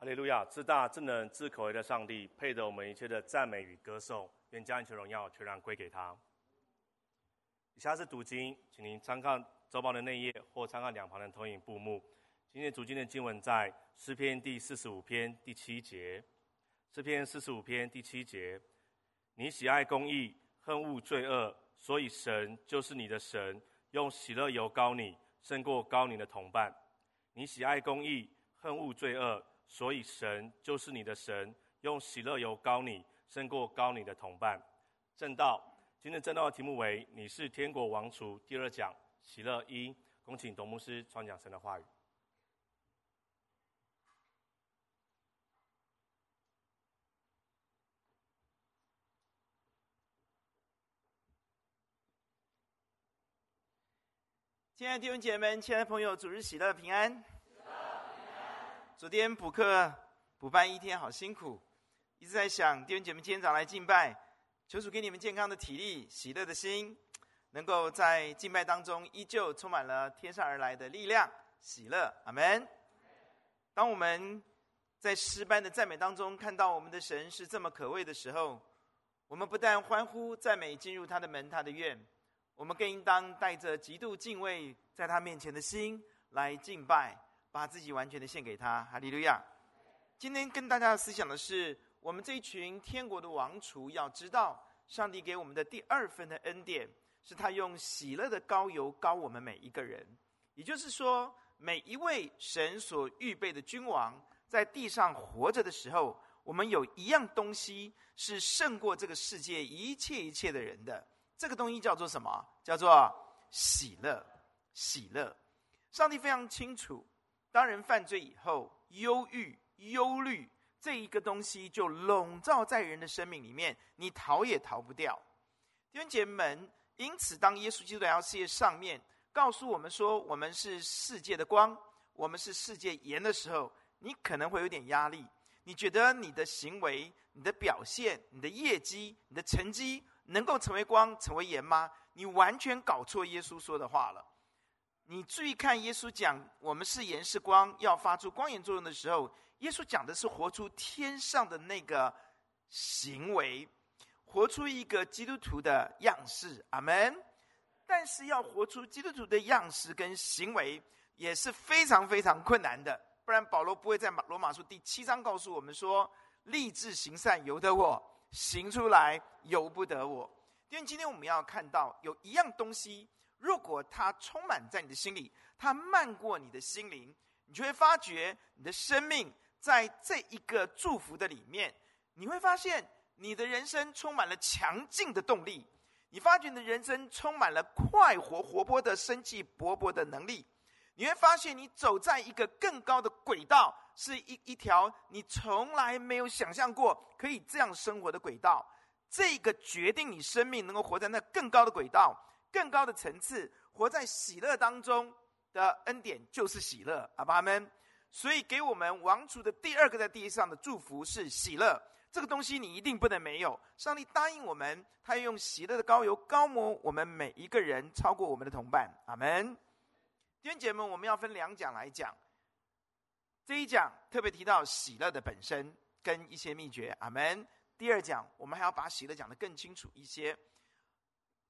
哈利路亚！至大、至能、至可畏的上帝，配得我们一切的赞美与歌颂，愿将一切荣耀全然归给他。以下是读经，请您参看周报的内页或参看两旁的投影布幕。今天读经的经文在诗篇第四十五篇第七节。诗篇四十五篇第七节：你喜爱公义，恨恶罪恶，所以神就是你的神，用喜乐油膏你，胜过高你的同伴。你喜爱公义，恨恶罪恶。所以神就是你的神，用喜乐油膏你，胜过膏你的同伴。正道，今天正道的题目为“你是天国王储”，第二讲喜乐一，恭请董牧师传讲神的话语。亲爱的弟兄姐妹们，亲爱的朋友，主日喜乐平安。昨天补课补班一天，好辛苦，一直在想弟兄姐妹今天早来敬拜，求主给你们健康的体力、喜乐的心，能够在敬拜当中依旧充满了天上而来的力量、喜乐。阿门。当我们在诗班的赞美当中看到我们的神是这么可畏的时候，我们不但欢呼赞美进入他的门、他的院，我们更应当带着极度敬畏在他面前的心来敬拜。把自己完全的献给他，哈利路亚！今天跟大家思想的是，我们这一群天国的王储要知道，上帝给我们的第二份的恩典，是他用喜乐的膏油膏我们每一个人。也就是说，每一位神所预备的君王，在地上活着的时候，我们有一样东西是胜过这个世界一切一切的人的。这个东西叫做什么？叫做喜乐。喜乐。上帝非常清楚。当人犯罪以后，忧郁、忧虑这一个东西就笼罩在人的生命里面，你逃也逃不掉。弟兄姐妹们，因此，当耶稣基督来到世界上面，告诉我们说我们是世界的光，我们是世界盐的时候，你可能会有点压力。你觉得你的行为、你的表现、你的业绩、你的成绩能够成为光、成为盐吗？你完全搞错耶稣说的话了。你注意看，耶稣讲我们是盐是光，要发出光盐作用的时候，耶稣讲的是活出天上的那个行为，活出一个基督徒的样式。阿门。但是要活出基督徒的样式跟行为也是非常非常困难的，不然保罗不会在马罗马书第七章告诉我们说：“立志行善由得我，行出来由不得我。”因为今天我们要看到有一样东西。如果它充满在你的心里，它漫过你的心灵，你就会发觉你的生命在这一个祝福的里面，你会发现你的人生充满了强劲的动力，你发觉你的人生充满了快活、活泼的生气勃勃的能力，你会发现你走在一个更高的轨道，是一一条你从来没有想象过可以这样生活的轨道。这个决定你生命能够活在那更高的轨道。更高的层次，活在喜乐当中的恩典就是喜乐，阿爸们。所以给我们王储的第二个在地上的祝福是喜乐，这个东西你一定不能没有。上帝答应我们，他要用喜乐的膏油高抹我们每一个人，超过我们的同伴，阿门。弟兄姐妹，我们要分两讲来讲。这一讲特别提到喜乐的本身跟一些秘诀，阿门。第二讲我们还要把喜乐讲得更清楚一些。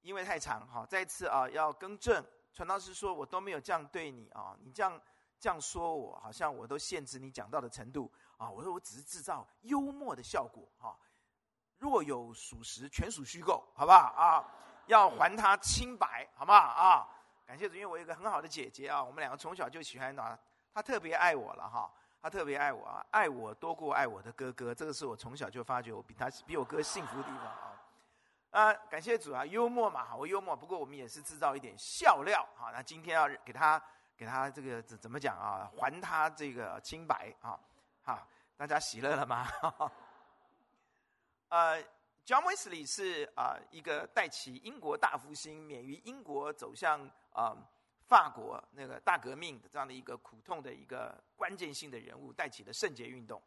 因为太长，哈，再次啊，要更正。传道士说：“我都没有这样对你啊，你这样这样说我，好像我都限制你讲到的程度啊。”我说：“我只是制造幽默的效果，哈。若有属实，全属虚构，好不好啊？要还他清白，好不好啊？感谢主，因为我有一个很好的姐姐啊，我们两个从小就喜欢他，他特别爱我了，哈，他特别爱我啊，爱我多过爱我的哥哥，这个是我从小就发觉我比他比我哥幸福的地方啊。”，感谢主啊，幽默嘛，好幽默。不过我们也是制造一点笑料，好，那今天要给他，给他这个怎怎么讲啊？还他这个清白啊，好，大家喜乐了吗？呃，John Wesley 是啊一个带起英国大复兴，免于英国走向啊法国那个大革命的这样的一个苦痛的一个关键性的人物，带起了圣洁运动。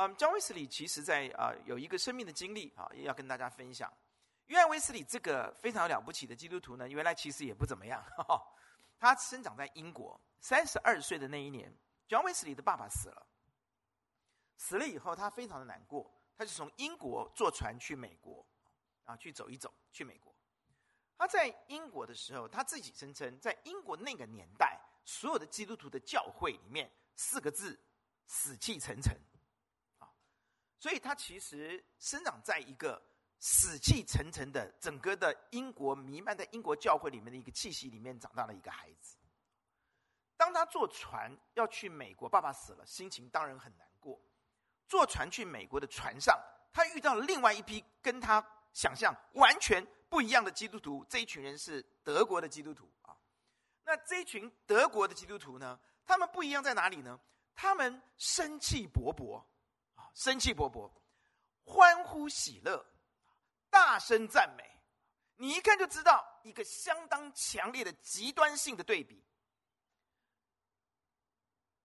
嗯，张威斯里其实在啊、有一个生命的经历啊，也要跟大家分享。约翰威斯里这个非常了不起的基督徒呢，原来其实也不怎么样。哈哈他生长在英国，三十二岁的那一年，张威斯里的爸爸死了。死了以后，他非常的难过，他就从英国坐船去美国，啊，去走一走，去美国。他在英国的时候，他自己声称，在英国那个年代，所有的基督徒的教会里面，四个字：死气沉沉。所以他其实生长在一个死气沉沉的整个的英国弥漫在英国教会里面的一个气息里面长大的一个孩子。当他坐船要去美国，爸爸死了，心情当然很难过。坐船去美国的船上，他遇到了另外一批跟他想象完全不一样的基督徒。这一群人是德国的基督徒啊。那这一群德国的基督徒呢？他们不一样在哪里呢？他们生气勃勃，生气勃勃，欢呼喜乐，大声赞美。你一看就知道一个相当强烈的极端性的对比。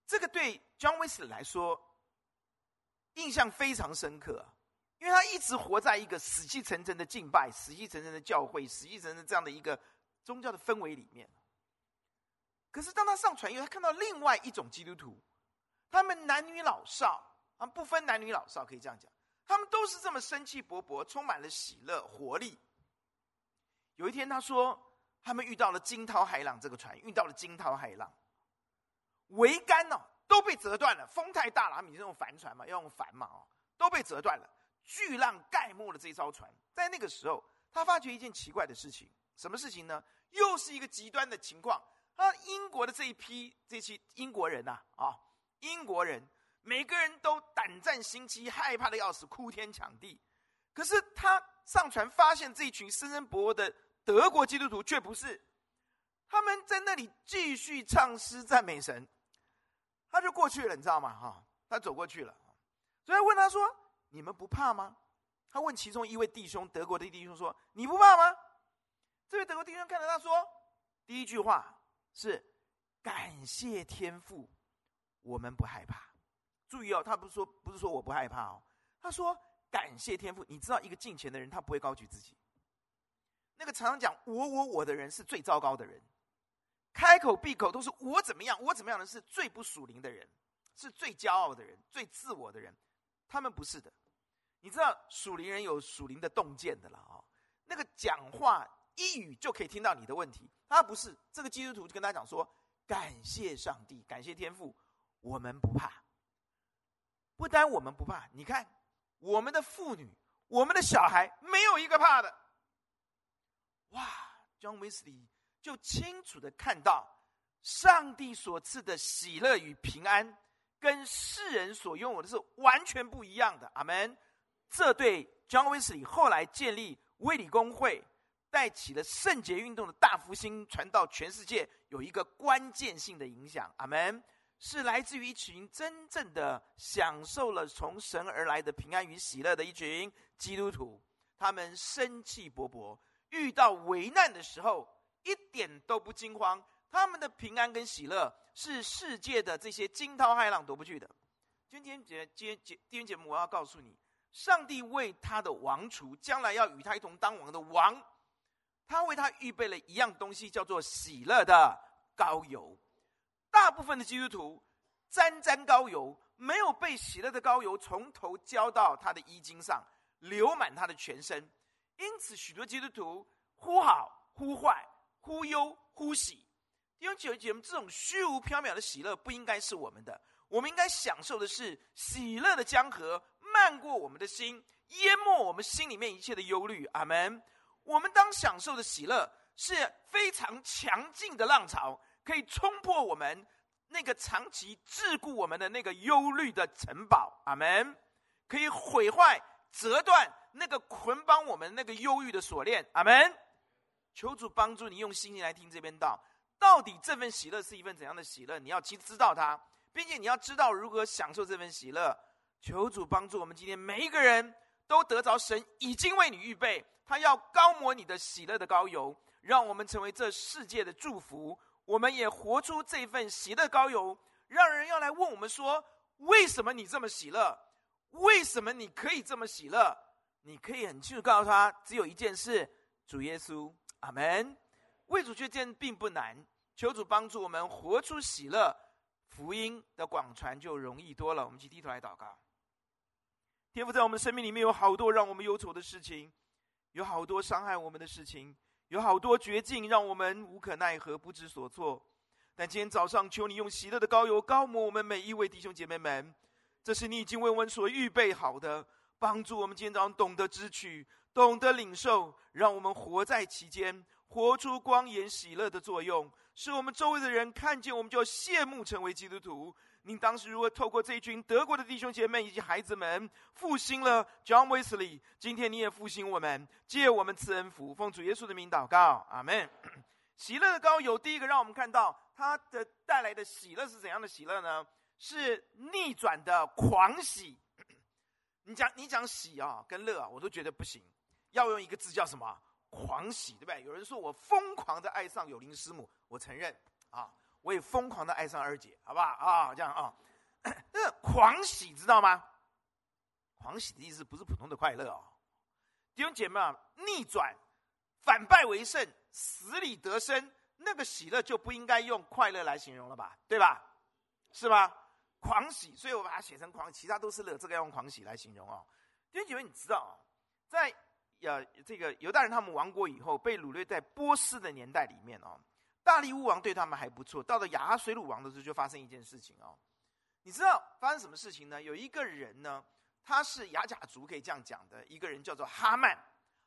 这个对 John Wesley 来说。印象非常深刻，因为他一直活在一个死气沉沉的敬拜、死气沉沉的教会、死气沉沉这样的一个宗教的氛围里面。可是当他上船以后，他看到另外一种基督徒，他们男女老少啊，不分男女老少，可以这样讲，他们都是这么生气勃勃，充满了喜乐活力。有一天，他说他们遇到了惊涛骇浪，这个船遇到了惊涛骇浪，桅杆呢？都被折断了，风太大了，他们是用帆船嘛，要用帆嘛，哦，都被折断了，巨浪盖没了这艘船。在那个时候，他发觉一件奇怪的事情，什么事情呢？又是一个极端的情况。他英国的这一批这些英国人呐，啊，啊，英国人每个人都胆战心惊，害怕的要死，哭天抢地。可是他上船发现这一群生生勃勃的德国基督徒却不是，他们在那里继续唱诗赞美神。他就过去了，你知道吗？哈，他走过去了，所以问他说：“你们不怕吗？”他问其中一位弟兄，德国的弟兄说：“你不怕吗？”这位德国弟兄看着他说：“第一句话是感谢天父，我们不害怕。注意哦，他不是说不是说我不害怕哦，他说感谢天父。你知道，一个敬虔的人，他不会高举自己。那个常常讲我我我的人，是最糟糕的人。”开口闭口都是我怎么样，我怎么样的是最不属灵的人，是最骄傲的人，最自我的人。他们不是的，你知道属灵人有属灵的洞见的了、哦。那个讲话一语就可以听到你的问题，他不是。这个基督徒就跟他讲说：感谢上帝，感谢天父，我们不怕。不单我们不怕，你看我们的妇女，我们的小孩，没有一个怕的。哇，John Wesley。就清楚的看到，上帝所赐的喜乐与平安，跟世人所拥有的是完全不一样的。阿门。这对 John Wesley 后来建立卫理公会，带起了圣洁运动的大复兴，传到全世界，有一个关键性的影响。阿门。是来自于一群真正的享受了从神而来的平安与喜乐的一群基督徒，他们生气勃勃，遇到危难的时候。一点都不惊慌，他们的平安跟喜乐是世界的这些惊涛骇浪夺不去的。今天节今天节今天节目，我要告诉你，上帝为他的王储，将来要与他一同当王的王，他为他预备了一样东西，叫做喜乐的膏油。大部分的基督徒沾沾膏油，没有被喜乐的膏油从头浇到他的衣襟上，流满他的全身。因此，许多基督徒忽好忽坏。忽忧忽喜，弟兄姐妹，这种虚无缥缈的喜乐不应该是我们的。我们应该享受的是喜乐的江河漫过我们的心，淹没我们心里面一切的忧虑。阿门。我们当享受的喜乐是非常强劲的浪潮，可以冲破我们那个长期桎梏我们的那个忧虑的城堡。阿门。可以毁坏、折断那个捆绑我们那个忧郁的锁链。阿门。求主帮助你用心灵来听这边道，到底这份喜乐是一份怎样的喜乐？你要去知道它，并且你要知道如何享受这份喜乐。求主帮助我们今天每一个人都得着神已经为你预备，他要高抹你的喜乐的膏油，让我们成为这世界的祝福。我们也活出这份喜乐高油，让人要来问我们说：为什么你这么喜乐？为什么你可以这么喜乐？你可以很清楚告诉他，只有一件事：主耶稣。阿门。为主确见并不难，求主帮助我们活出喜乐，福音的广传就容易多了。我们去低头来祷告。天父在我们生命里面有好多让我们忧愁的事情，有好多伤害我们的事情，有好多绝境让我们无可奈何、不知所措。但今天早上，求你用喜乐的膏油膏抹我们每一位弟兄姐妹们，这是你已经为我们所预备好的，帮助我们今天早上懂得支取、懂得领受，让我们活在其间，活出光颜喜乐的作用，使我们周围的人看见我们就羡慕成为基督徒。您当时如何透过这一群德国的弟兄姐妹以及孩子们复兴了 John Wesley？今天你也复兴我们，借我们赐恩福，奉主耶稣的名祷告，阿门。喜乐的膏油，第一个让我们看到它的带来的喜乐是怎样的喜乐呢？是逆转的狂喜。你讲你讲喜啊，跟乐啊，我都觉得不行，要用一个字叫什么？狂喜，对不对？有人说我疯狂的爱上有灵师母，我承认啊。我也疯狂的爱上二姐，好不好啊？这样啊，那狂喜知道吗？狂喜的意思不是普通的快乐哦，弟兄姐妹啊，逆转，反败为胜，死里得生，那个喜乐就不应该用快乐来形容了吧？对吧？是吧？狂喜，所以我把它写成狂，其他都是乐，这个要用狂喜来形容哦。弟兄姐妹，你知道，在呃这个犹大人他们亡国以后，被掳掠在波斯的年代里面哦。大利乌王对他们还不错，到了亚哈水鲁王的时候，就发生一件事情哦。你知道发生什么事情呢？有一个人呢，他是亚甲族，可以这样讲的一个人，叫做哈曼。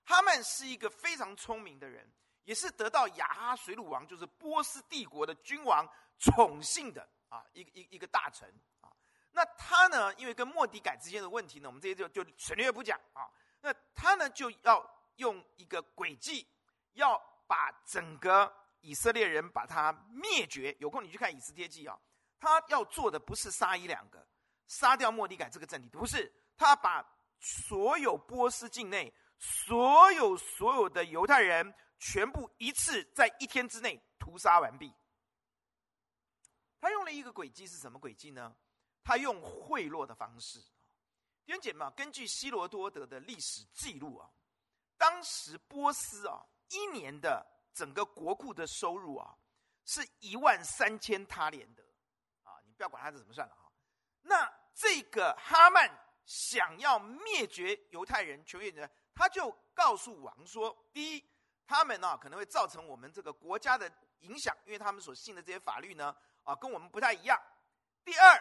哈曼是一个非常聪明的人，也是得到亚哈水鲁王，就是波斯帝国的君王宠幸的啊，一个一一个大臣啊。那他呢，因为跟莫迪改之间的问题呢，我们这些就就省略不讲啊。那他呢，就要用一个诡计，要把整个。以色列人把他灭绝，有空你去看《以斯帖记》啊。他要做的不是杀一两个，杀掉莫底改这个政敌，不是他把所有波斯境内所有所有的犹太人全部一次在一天之内屠杀完毕。他用了一个诡计，是什么诡计呢？他用贿赂的方式。弟兄姐妹，根据希罗多德的历史记录啊，当时波斯啊一年的。整个国库的收入啊，是一万三千他连得，啊，你不要管他是怎么算了哈。那这个哈曼想要灭绝犹太人，求灭人，他就告诉王说：第一，他们呢可能会造成我们这个国家的影响，因为他们所信的这些法律呢，啊，跟我们不太一样。第二，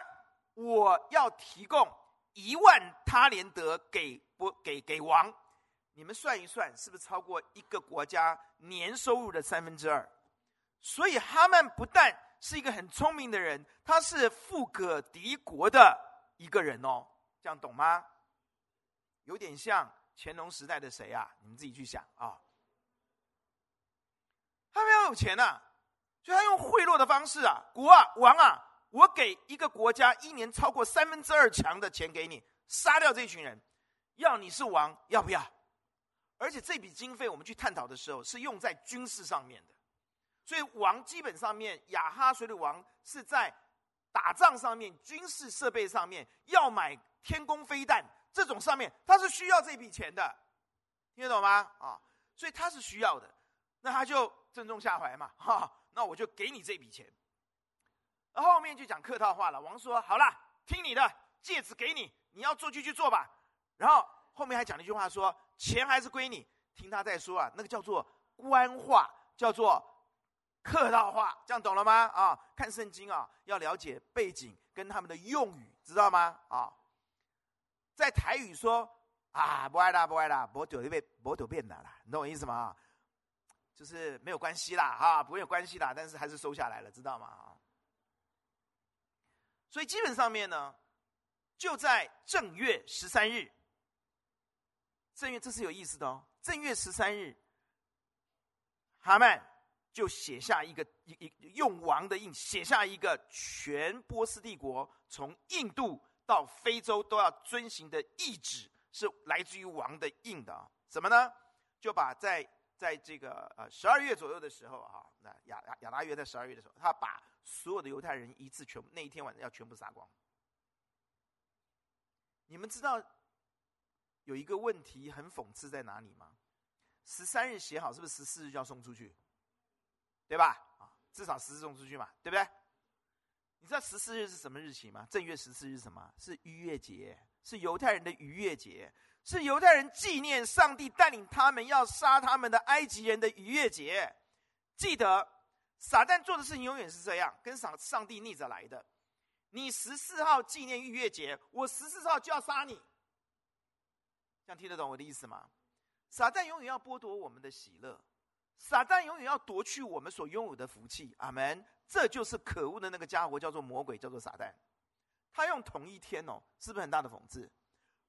我要提供一万他连得给不给给王。你们算一算，是不是超过一个国家年收入的三分之二？所以哈曼不但是一个很聪明的人，他是富可敌国的一个人哦。这样懂吗？有点像乾隆时代的谁啊？你们自己去想啊。他非常有钱呐、啊，所以他用贿赂的方式啊，国啊王啊，我给一个国家一年超过三分之二强的钱给你，杀掉这群人，要你是王，要不要？而且这笔经费，我们去探讨的时候，是用在军事上面的。所以王基本上面，亚哈随鲁王是在打仗上面、军事设备上面要买天宫飞弹这种上面，他是需要这笔钱的，听得懂吗？啊，所以他是需要的，那他就正中下怀嘛，哈，那我就给你这笔钱。然后后面就讲客套话了，王说：“好了，听你的，戒指给你，你要做就去做吧。”然后。后面还讲了一句话说，钱还是归你，听他在说啊，那个叫做官话，叫做客套话，这样懂了吗？啊，看圣经啊，要了解背景跟他们的用语，知道吗？啊，在台语说啊，不爱啦，不爱啦，不丢变，不丢变的啦，你懂我意思吗？就是没有关系啦，哈，不会有关系啦，但是还是收下来了，知道吗？啊，所以基本上面呢，就在正月十三日。正月，这是有意思的哦。正月十三日，哈曼就写下一个一一用王的印写下一个全波斯帝国从印度到非洲都要遵行的意旨，是来自于王的印的啊。什么呢？就把在在这个呃十二月左右的时候啊，那亚亚亚达约在十二月的时候，他把所有的犹太人一次全部那一天晚上要全部杀光。你们知道？有一个问题很讽刺在哪里吗？十三日写好，是不是十四日就要送出去？对吧？啊，至少十四送出去嘛，对不对？你知道十四日是什么日期吗？正月十四日是什么？是逾越节，是犹太人的逾越节，是犹太人纪念上帝带领他们要杀他们的埃及人的逾越节。记得，撒旦做的事情永远是这样，跟上上帝逆着来的。你十四号纪念逾越节，我十四号就要杀你。这样听得懂我的意思吗？撒旦永远要剥夺我们的喜乐，撒旦永远要夺去我们所拥有的福气。阿门。这就是可恶的那个家伙，叫做魔鬼，叫做撒旦。他用同一天哦，是不是很大的讽刺？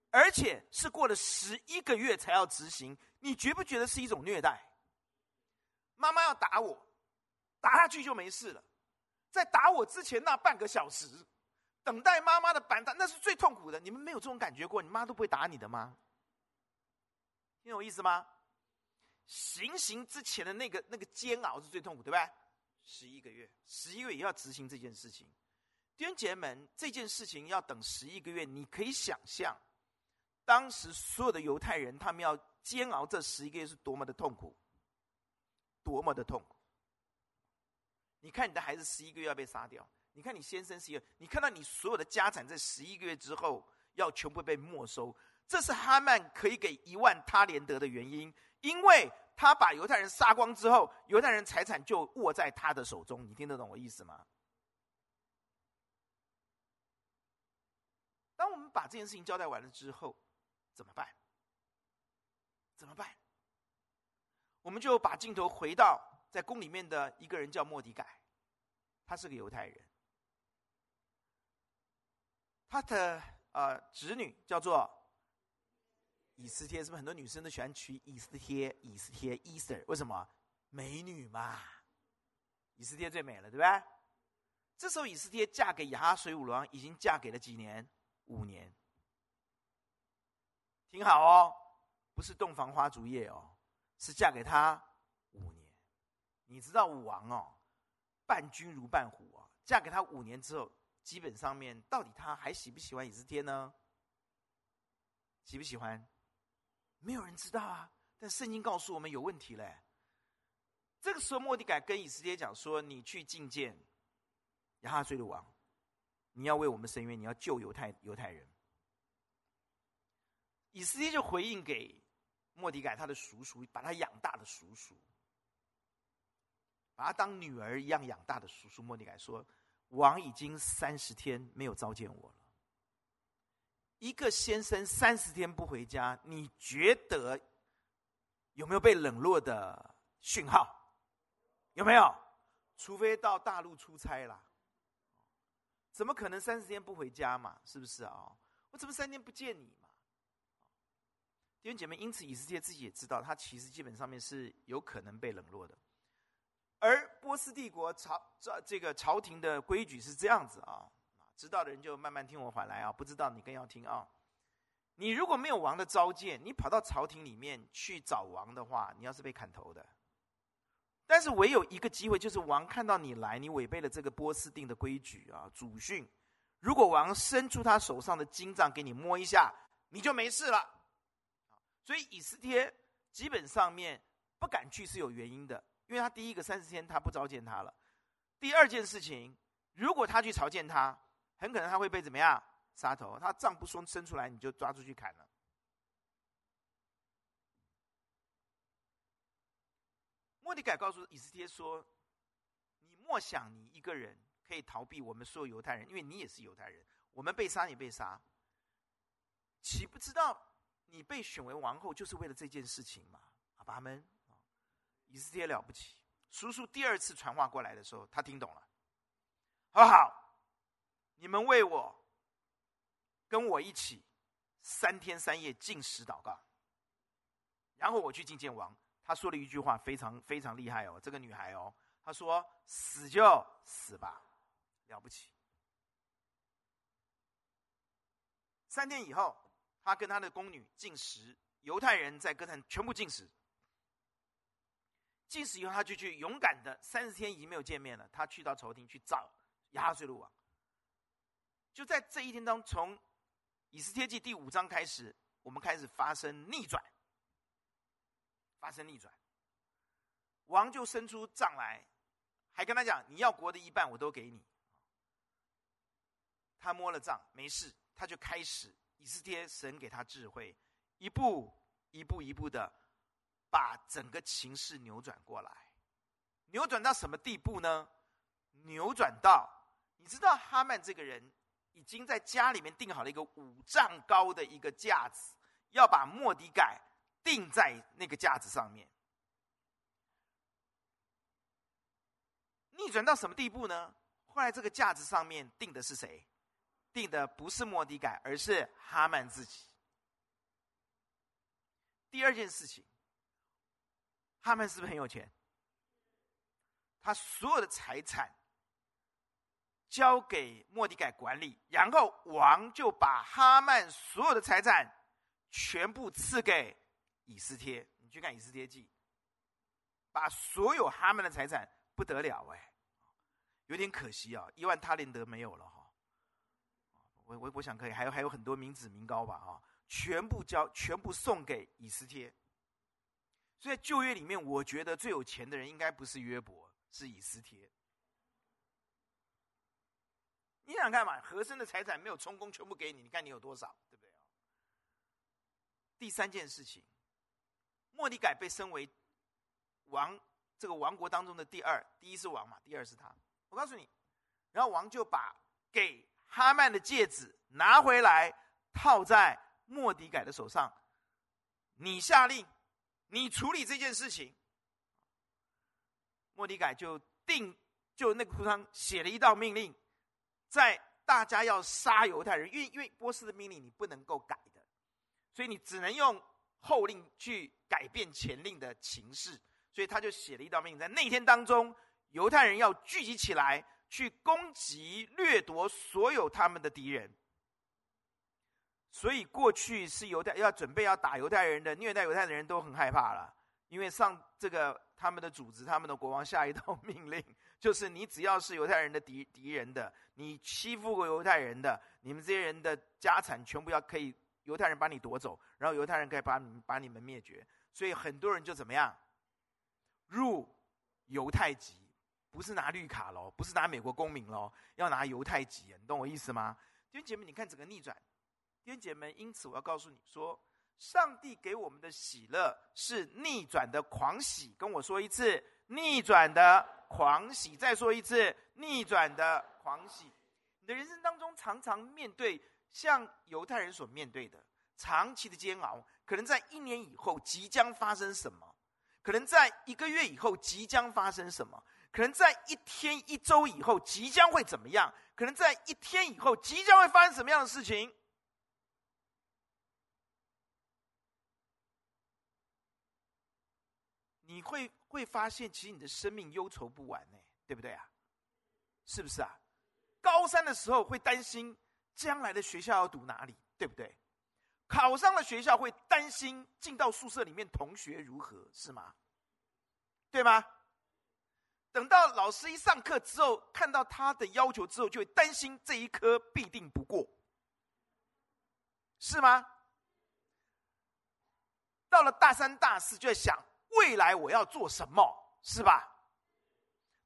而且是过了十一个月才要执行，你觉不觉得是一种虐待？妈妈要打我，打下去就没事了。在打我之前那半个小时，等待妈妈的板凳，那是最痛苦的。你们没有这种感觉过？你妈都不会打你的吗？听懂意思吗？行刑之前的那个那个煎熬是最痛苦，对吧？十一个月，十一个月也要执行这件事情。弟兄姐妹们，这件事情要等十一个月，你可以想象，当时所有的犹太人，他们要煎熬这十一个月是多么的痛苦，多么的痛苦。你看你的孩子十一个月要被杀掉，你看你先生十一个月，你看到你所有的家产在十一个月之后要全部被没收，这是哈曼可以给一万他连得的原因，因为。他把犹太人杀光之后，犹太人财产就握在他的手中。你听得懂我意思吗？当我们把这件事情交代完了之后，怎么办？怎么办？我们就把镜头回到在宫里面的一个人，叫莫迪改，他是个犹太人，他的呃侄女叫做。以斯帖是不是很多女生都喜欢取以斯帖？以斯帖，Ester，为什么？美女嘛，以斯帖最美了，对吧？这时候以斯帖嫁给亚哈随鲁王，已经嫁给了几年？五年。听好哦，不是洞房花烛夜哦，是嫁给他五年。你知道武王哦，伴君如伴虎啊，嫁给他五年之后，基本上面到底他还喜不喜欢以斯帖呢？喜不喜欢？没有人知道啊，但圣经告诉我们有问题嘞。这个时候，莫迪改跟以斯帖讲说：“你去觐见亚哈随鲁王，你要为我们伸冤，你要救犹太犹太人。”以斯帖就回应给莫迪改他的叔叔，把他养大的叔叔，把他当女儿一样养大的叔叔莫迪改说：“王已经三十天没有召见我了。”一个先生三十天不回家，你觉得有没有被冷落的讯号？有没有？除非到大陆出差了，怎么可能三十天不回家嘛？是不是啊？我怎么三天不见你嘛？弟兄姐妹，因此以色列自己也知道，他其实基本上面是有可能被冷落的。而波斯帝国朝这这个朝廷的规矩是这样子啊。知道的人就慢慢听我话来啊，不知道你更要听啊。你如果没有王的召见，你跑到朝廷里面去找王的话，你要是被砍头的。但是唯有一个机会，就是王看到你来，你违背了这个波斯定的规矩啊，祖训。如果王伸出他手上的金杖给你摸一下，你就没事了。所以以斯帖基本上面不敢去是有原因的，因为他第一个三十天他不召见他了。第二件事情，如果他去朝见他。很可能他会被怎么样杀头？他杖不松伸出来，你就抓出去砍了。莫迪改告诉以斯帖说：“你莫想你一个人可以逃避我们所有犹太人，因为你也是犹太人。我们被杀，你被杀，岂不知道你被选为王后就是为了这件事情吗？”阿爸们，以斯帖了不起。叔叔第二次传话过来的时候，他听懂了，好好？你们为我，跟我一起三天三夜禁食祷告，然后我去觐见王。他说了一句话，非常非常厉害哦，这个女孩哦，她说：“死就死吧，了不起。”三天以后，他跟他的宫女禁食，犹太人在歌坛全部禁食。禁食以后，他就去勇敢的三十天已经没有见面了，他去到朝廷去找亚哈随鲁王。就在这一天当中，从以斯帖记第五章开始，我们开始发生逆转，发生逆转。王就伸出杖来，还跟他讲：“你要国的一半，我都给你。”他摸了账，没事，他就开始以斯帖神给他智慧，一步一步一步的把整个情势扭转过来，扭转到什么地步呢？扭转到你知道哈曼这个人已经在家里面订好了一个五丈高的一个架子，要把莫迪改定在那个架子上面。逆转到什么地步呢？后来这个架子上面定的是谁？定的不是莫迪改，而是哈曼自己。第二件事情，哈曼是不是很有钱？他所有的财产交给莫迪改管理，然后王就把哈曼所有的财产全部赐给以斯帖。你去看以斯帖记，把所有哈曼的财产不得了哎。有点可惜啊，一万他连德没有了哈。我我我想可以，还有还有很多民脂民膏吧啊，全部交，全部送给以斯帖。所以旧约里面，我觉得最有钱的人应该不是约伯，是以斯帖。你想看嘛？和珅的财产没有充公，全部给你，你看你有多少，对不对？第三件事情，莫迪改被升为王，这个王国当中的第二，第一是王嘛，第二是他。我告诉你，然后王就把给哈曼的戒指拿回来，套在莫迪改的手上。你下令，你处理这件事情。莫迪改就定，就那个图上写了一道命令，在大家要杀犹太人，因为因为波斯的命令你不能够改的，所以你只能用后令去改变前令的情势，所以他就写了一道命令，在那天当中。犹太人要聚集起来，去攻击、掠夺所有他们的敌人。所以过去是犹太要准备要打犹太人的、虐待犹太的人都很害怕了，因为上这个他们的主子、他们的国王下一道命令，就是你只要是犹太人的敌敌人的，你欺负过犹太人的，你们这些人的家产全部要可以犹太人把你夺走，然后犹太人可以把你把你们灭绝。所以很多人就怎么样入犹太籍。不是拿绿卡喽，不是拿美国公民喽，要拿犹太籍，你懂我意思吗？弟兄姐妹，你看整个逆转。弟兄姐妹，因此我要告诉你说，上帝给我们的喜乐是逆转的狂喜。跟我说一次，逆转的狂喜。再说一次，逆转的狂喜。你的人生当中常常面对像犹太人所面对的长期的煎熬，可能在一年以后即将发生什么？可能在一个月以后即将发生什么？可能在一天、一周以后即将会怎么样？可能在一天以后即将会发生什么样的事情？你会会发现，其实你的生命忧愁不完呢，对不对啊？是不是啊？高三的时候会担心将来的学校要读哪里，对不对？考上了学校会担心进到宿舍里面同学如何，是吗？对吗？等到老师一上课之后，看到他的要求之后，就会担心这一科必定不过，是吗？到了大三、大四，就在想未来我要做什么，是吧？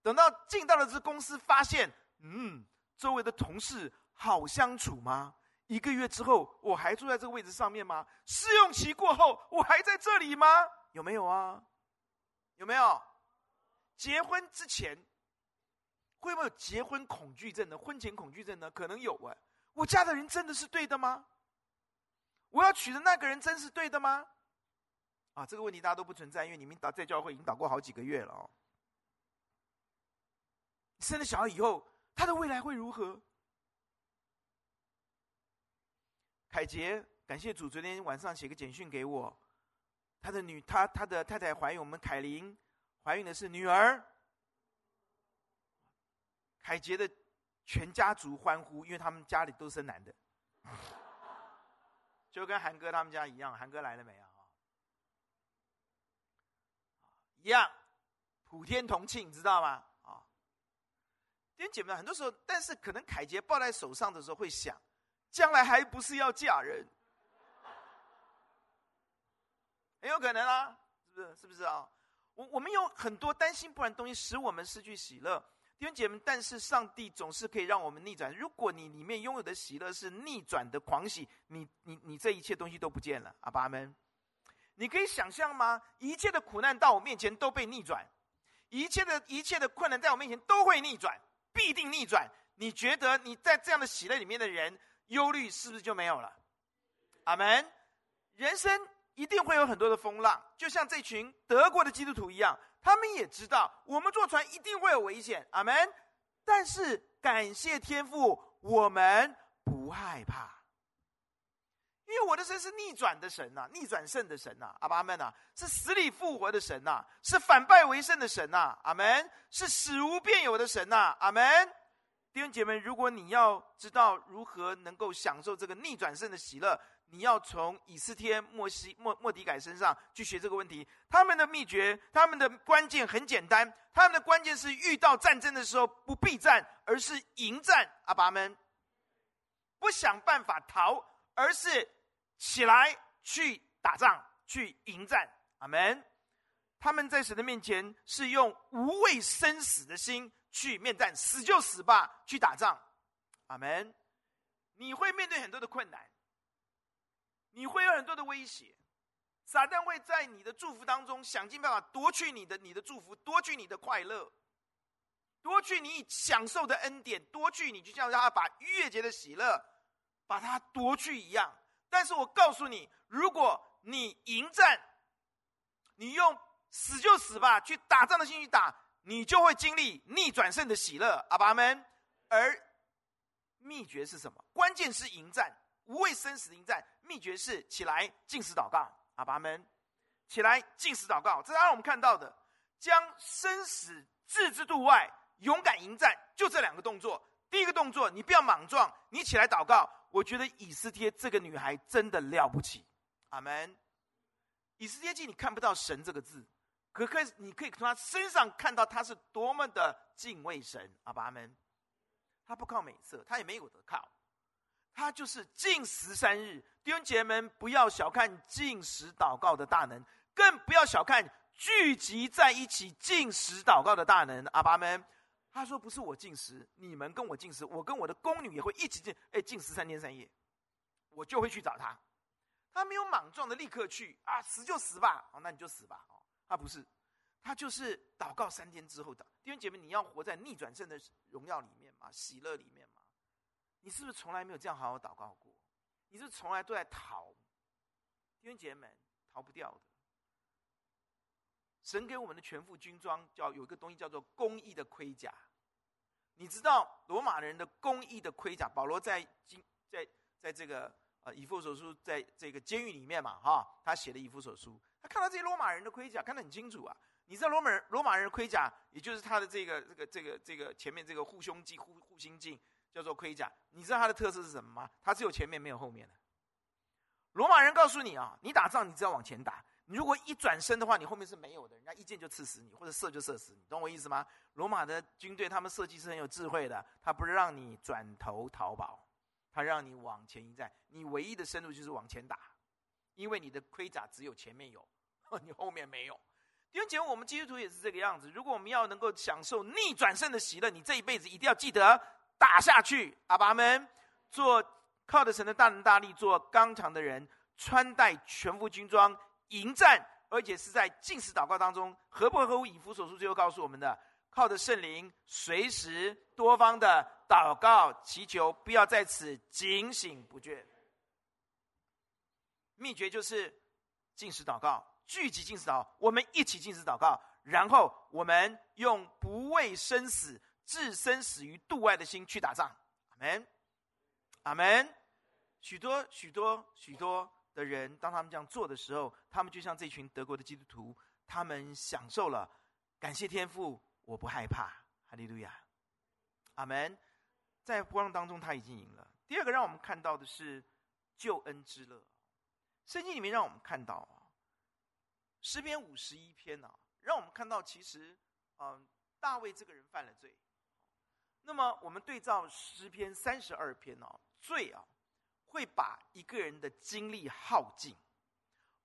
等到进到了这公司，发现，嗯，周围的同事好相处吗？一个月之后，我还坐在这个位置上面吗？试用期过后，我还在这里吗？有没有啊？有没有？结婚之前会不会有结婚恐惧症呢？婚前恐惧症呢？可能有哎。我嫁的人真的是对的吗？我要娶的那个人真是对的吗？啊，这个问题大家都不存在，因为你们导在教会已经导过好几个月了哦。生了小孩以后，他的未来会如何？凯杰，感谢主，昨天晚上写个简讯给我，他的女，他他的太太怀孕，我们凯琳。怀孕的是女儿，凯杰的全家族欢呼，因为他们家里都生男的，就跟韩哥他们家一样。韩哥来了没有？一样，普天同庆，你知道吗？啊，弟兄姐妹，很多时候，但是可能凯杰抱在手上的时候会想，将来还不是要嫁人，很有可能啊，是不是？是不是啊？我我们有很多担心不然东西，使我们失去喜乐。弟兄姐妹，但是上帝总是可以让我们逆转。如果你里面拥有的喜乐是逆转的狂喜，你你你这一切东西都不见了。阿爸们，你可以想象吗？一切的苦难到我面前都被逆转，一切的一切的困难在我面前都会逆转，必定逆转。你觉得你在这样的喜乐里面的人，忧虑是不是就没有了？阿门。人生一定会有很多的风浪，就像这群德国的基督徒一样。他们也知道，我们坐船一定会有危险，阿门。但是感谢天父，我们不害怕，因为我的神是逆转的神呐、逆转胜的神呐、阿爸们呐，是死里复活的神呐、是反败为胜的神呐、阿门，是死无变有的神呐、阿门。弟兄姐妹，如果你要知道如何能够享受这个逆转胜的喜乐，你要从以斯帖、莫西、末末底改身上去学这个问题。他们的秘诀，他们的关键很简单，他们的关键是遇到战争的时候不避战，而是迎战。阿爸们，不想办法逃，而是起来去打仗，去迎战。阿门。他们在神的面前是用无畏生死的心去面战，死就死吧，去打仗。阿门。你会面对很多的困难。你会有很多的威胁，撒旦会在你的祝福当中想尽办法夺去你的你的祝福，夺去你的快乐，夺去你享受的恩典，夺去你就像让他把逾越节的喜乐把它夺去一样。但是我告诉你，如果你迎战，你用死就死吧，去打仗的心去打，你就会经历逆转胜的喜乐。阿爸们，而秘诀是什么？关键是迎战。无畏生死迎战，秘诀是起来进食祷告。阿爸们，起来进食祷告，这是让我们看到的，将生死置之度外，勇敢迎战，就这两个动作。第一个动作，你不要莽撞，你起来祷告。我觉得以斯帖这个女孩真的了不起。阿门。以斯帖记你看不到神这个字，可可你可以从她身上看到她是多么的敬畏神。阿爸们，她不靠美色，她也没有得靠。她就是禁食三日，弟兄姐妹们，不要小看禁食祷告的大能，更不要小看聚集在一起禁食祷告的大能。阿爸们，他说不是我禁食，你们跟我禁食，我跟我的宫女也会一起禁，哎，禁食三天三夜，我就会去找他。他没有莽撞的立刻去啊，死就死吧，好，那你就死吧。哦，他不是，他就是祷告三天之后的。弟兄姐妹，你要活在逆转胜的荣耀里面嘛，喜乐里面嘛。你是不是从来没有这样好好祷告过？你是不是从来都在逃？弟兄姐妹们，逃不掉的。神给我们的全副军装，叫有一个东西叫做公义的盔甲。你知道罗马人的公义的盔甲？保罗在经在在这个呃以弗所书，在这个监狱里面嘛，哈，他写的以弗所书，他看到这些罗马人的盔甲，看得很清楚啊。你知道罗马人罗马人的盔甲，也就是他的这个这个这个这个前面这个护胸镜、护护心镜。叫做盔甲，你知道它的特色是什么吗？它只有前面没有后面的。罗马人告诉你啊，你打仗你只要往前打，如果一转身的话，你后面是没有的，人家一箭就刺死你，或者射就射死你，懂我意思吗？罗马的军队他们设计是很有智慧的，他不是让你转头逃跑，他让你往前一站，你唯一的生路就是往前打，因为你的盔甲只有前面有，你后面没有。弟兄姐妹，我们基督徒也是这个样子。如果我们要能够享受逆转胜的喜乐，你这一辈子一定要记得。打下去，阿爸们，做靠着神的大能大力，做刚强的人，穿戴全副军装，迎战，而且是在禁食祷告当中，合不合乎以弗所书最后告诉我们的，靠着圣灵，随时多方的祷告祈求，不要在此警醒不倦。秘诀就是禁食祷告，聚集禁食祷，我们一起禁食祷告，然后我们用不畏生死。置生死于度外的心去打仗，阿门，阿门。许多许多许多的人，当他们这样做的时候，他们就像这群德国的基督徒，他们享受了感谢天父，我不害怕，哈利路亚，阿门。在波浪当中，他已经赢了。第二个让我们看到的是救恩之乐。圣经里面让我们看到啊，诗篇五十一篇呢，让我们看到其实，嗯，大卫这个人犯了罪。那么我们对照诗篇三十二篇哦，罪啊，会把一个人的精力耗尽。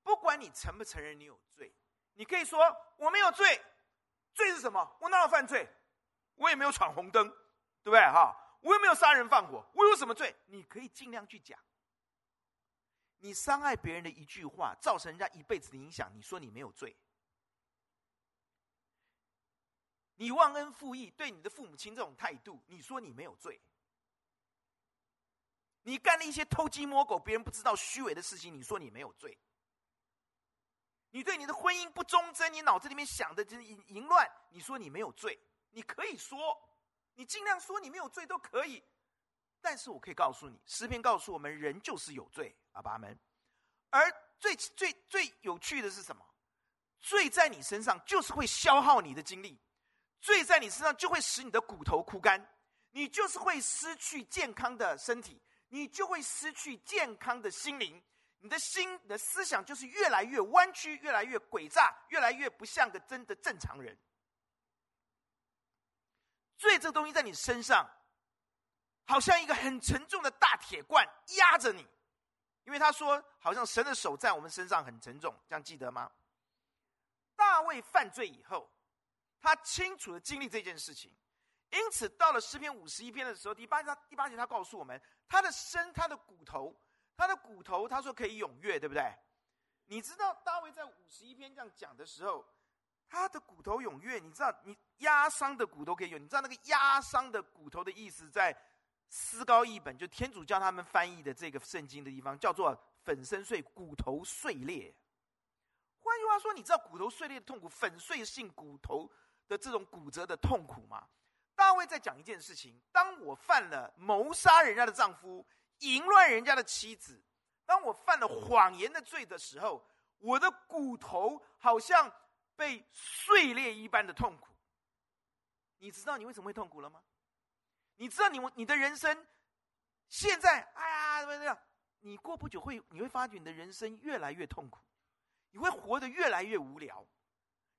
不管你承不承认你有罪，你可以说我没有罪，罪是什么？我哪有犯罪？我也没有闯红灯，对不对？哈，我也没有杀人放火，我有什么罪？你可以尽量去讲。你伤害别人的一句话，造成人家一辈子的影响，你说你没有罪？你忘恩负义，对你的父母亲这种态度，你说你没有罪？你干了一些偷鸡摸狗、别人不知道虚伪的事情，你说你没有罪？你对你的婚姻不忠贞，你脑子里面想的就是淫淫乱，你说你没有罪？你可以说，你尽量说你没有罪都可以。但是我可以告诉你，诗篇告诉我们，人就是有罪，阿爸们。而最最最有趣的是什么？罪在你身上就是会消耗你的精力。罪在你身上就会使你的骨头枯干，你就是会失去健康的身体，你就会失去健康的心灵，你的心、你的思想就是越来越弯曲，越来越诡诈，越来越不像个真的正常人。罪这个东西在你身上，好像一个很沉重的大铁罐压着你，因为他说，好像神的手在我们身上很沉重，这样记得吗？大卫犯罪以后。他清楚的经历这件事情，因此到了诗篇五十一篇的时候，第八章第八节，他告诉我们，他的身、他的骨头、他的骨头，他说可以踊跃，对不对？你知道大卫在五十一篇这样讲的时候，他的骨头踊跃，你知道你压伤的骨头可以有，你知道那个压伤的骨头的意思，在思高译本，就天主教他们翻译的这个圣经的地方，叫做粉身碎骨头碎裂。换句话说，你知道骨头碎裂的痛苦，粉碎性骨头。的这种骨折的痛苦吗？大卫在讲一件事情：当我犯了谋杀人家的丈夫、淫乱人家的妻子，当我犯了谎言的罪的时候，我的骨头好像被碎裂一般的痛苦。你知道你为什么会痛苦了吗？你知道你你的人生现在，哎呀，怎么样？你过不久会你会发觉你的人生越来越痛苦，你会活得越来越无聊。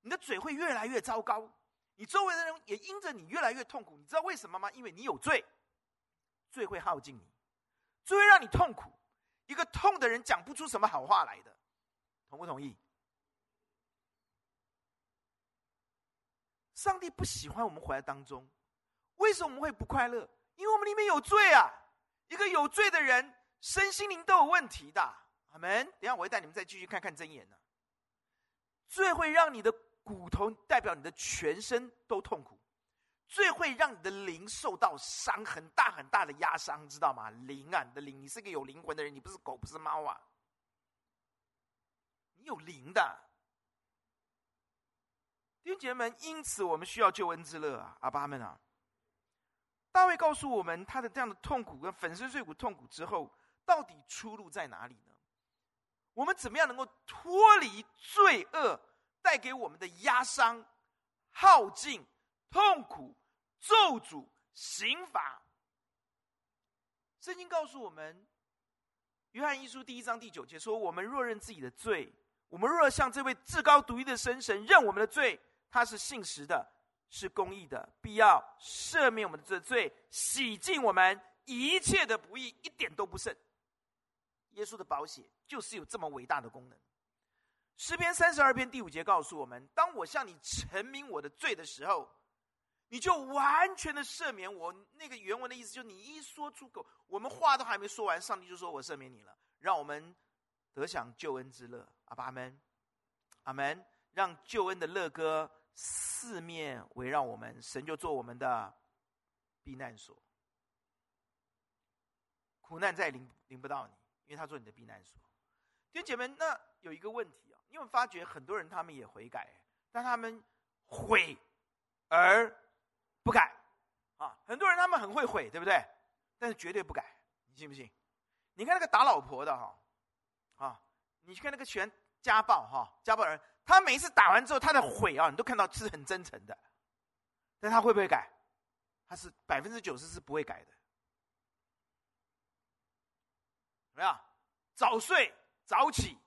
你的嘴会越来越糟糕，你周围的人也因着你越来越痛苦。你知道为什么吗？因为你有罪，罪会耗尽你，罪会让你痛苦。一个痛的人讲不出什么好话来的，同不同意？上帝不喜欢我们活在当中，为什么我们会不快乐？因为我们里面有罪啊！一个有罪的人，身心灵都有问题的。阿门。等下我会带你们再继续看看真言呢。罪会让你的。骨头代表你的全身都痛苦，最会让你的灵受到伤，很大很大的压伤，知道吗？灵啊，你的灵，你是个有灵魂的人，你不是狗，不是猫啊，你有灵的。弟兄姐妹们，因此我们需要救恩之乐啊，阿爸们啊！大卫告诉我们，他的这样的痛苦跟粉身碎骨痛苦之后，到底出路在哪里呢？我们怎么样能够脱离罪恶？带给我们的压伤、耗尽、痛苦、咒诅、刑罚。圣经告诉我们，《约翰一书》第一章第九节说：“我们若认自己的罪，我们若向这位至高独一的神神认我们的罪，他是信实的，是公义的，必要赦免我们的罪，洗净我们一切的不义，一点都不剩。”耶稣的宝血就是有这么伟大的功能。诗篇三十二篇第五节告诉我们：当我向你陈明我的罪的时候，你就完全的赦免我。那个原文的意思就是，你一说出口，我们话都还没说完，上帝就说我赦免你了，让我们得享救恩之乐。阿门，阿门。让救恩的乐歌四面围绕我们，神就做我们的避难所。苦难再临临不到你，因为他做你的避难所。弟兄姐妹，那有一个问题。因为发觉很多人他们也悔改，但他们悔而不改啊！很多人他们很会悔，对不对？但是绝对不改，你信不信？你看那个打老婆的哈啊，你去看那个全家暴哈，家暴人，他每一次打完之后他的悔啊，你都看到是很真诚的，但他会不会改？他是百分之九十是不会改的。怎么样？早睡早起。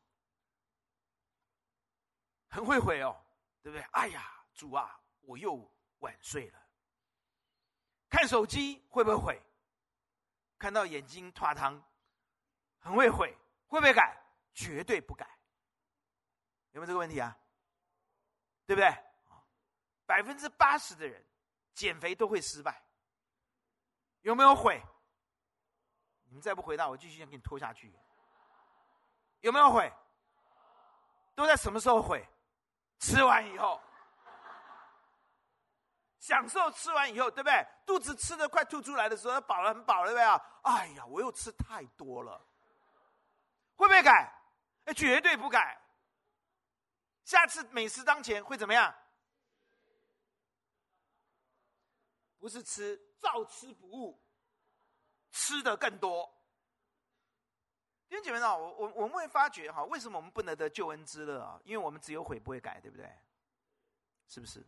很会悔哦，对不对？哎呀，主啊，我又晚睡了。看手机会不会悔？看到眼睛脱汤，很会悔，会不会改？绝对不改。有没有这个问题啊？对不对？百分之八十的人减肥都会失败。有没有悔？你们再不回答，我继续想给你拖下去。有没有悔？都在什么时候悔？吃完以后，享受吃完以后，对不对？肚子吃的快吐出来的时候，饱了很饱了，对不对啊？哎呀，我又吃太多了，会不会改？哎，绝对不改。下次美食当前会怎么样？不是吃，照吃不误，吃的更多。弟兄姐妹啊，我我我们会发觉哈，为什么我们不能得救恩之乐啊？因为我们只有悔不会改，对不对？是不是？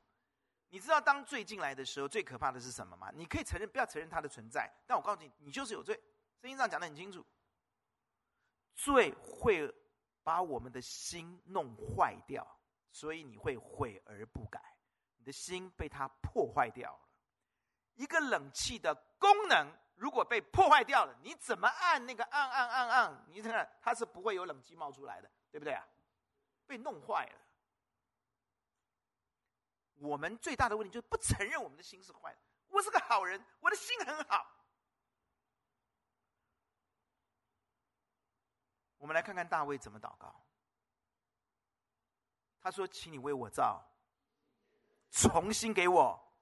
你知道当罪进来的时候，最可怕的是什么吗？你可以承认，不要承认它的存在，但我告诉你，你就是有罪。圣经上讲得很清楚，罪会把我们的心弄坏掉，所以你会悔而不改，你的心被它破坏掉了。一个冷气的功能如果被破坏掉了，你怎么按那个按按按按，你看看它是不会有冷气冒出来的，对不对啊？被弄坏了。我们最大的问题就是不承认我们的心是坏的。我是个好人，我的心很好。我们来看看大卫怎么祷告。他说：“请你为我造，重新给我。”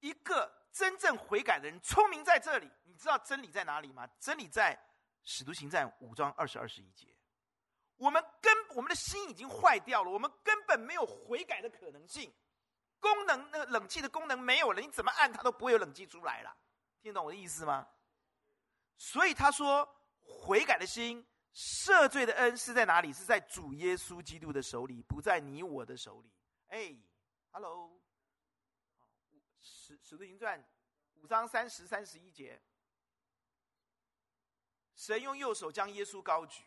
一个真正悔改的人，聪明在这里。你知道真理在哪里吗？真理在《使徒行传》五章二十二十一节。我们根我们的心已经坏掉了，我们根本没有悔改的可能性。功能那个冷气的功能没有了，你怎么按它都不会有冷气出来了。听懂我的意思吗？所以他说，悔改的心、赦罪的恩是在哪里？是在主耶稣基督的手里，不在你我的手里。哎，Hello。使使徒行传五章三十三十一节，神用右手将耶稣高举，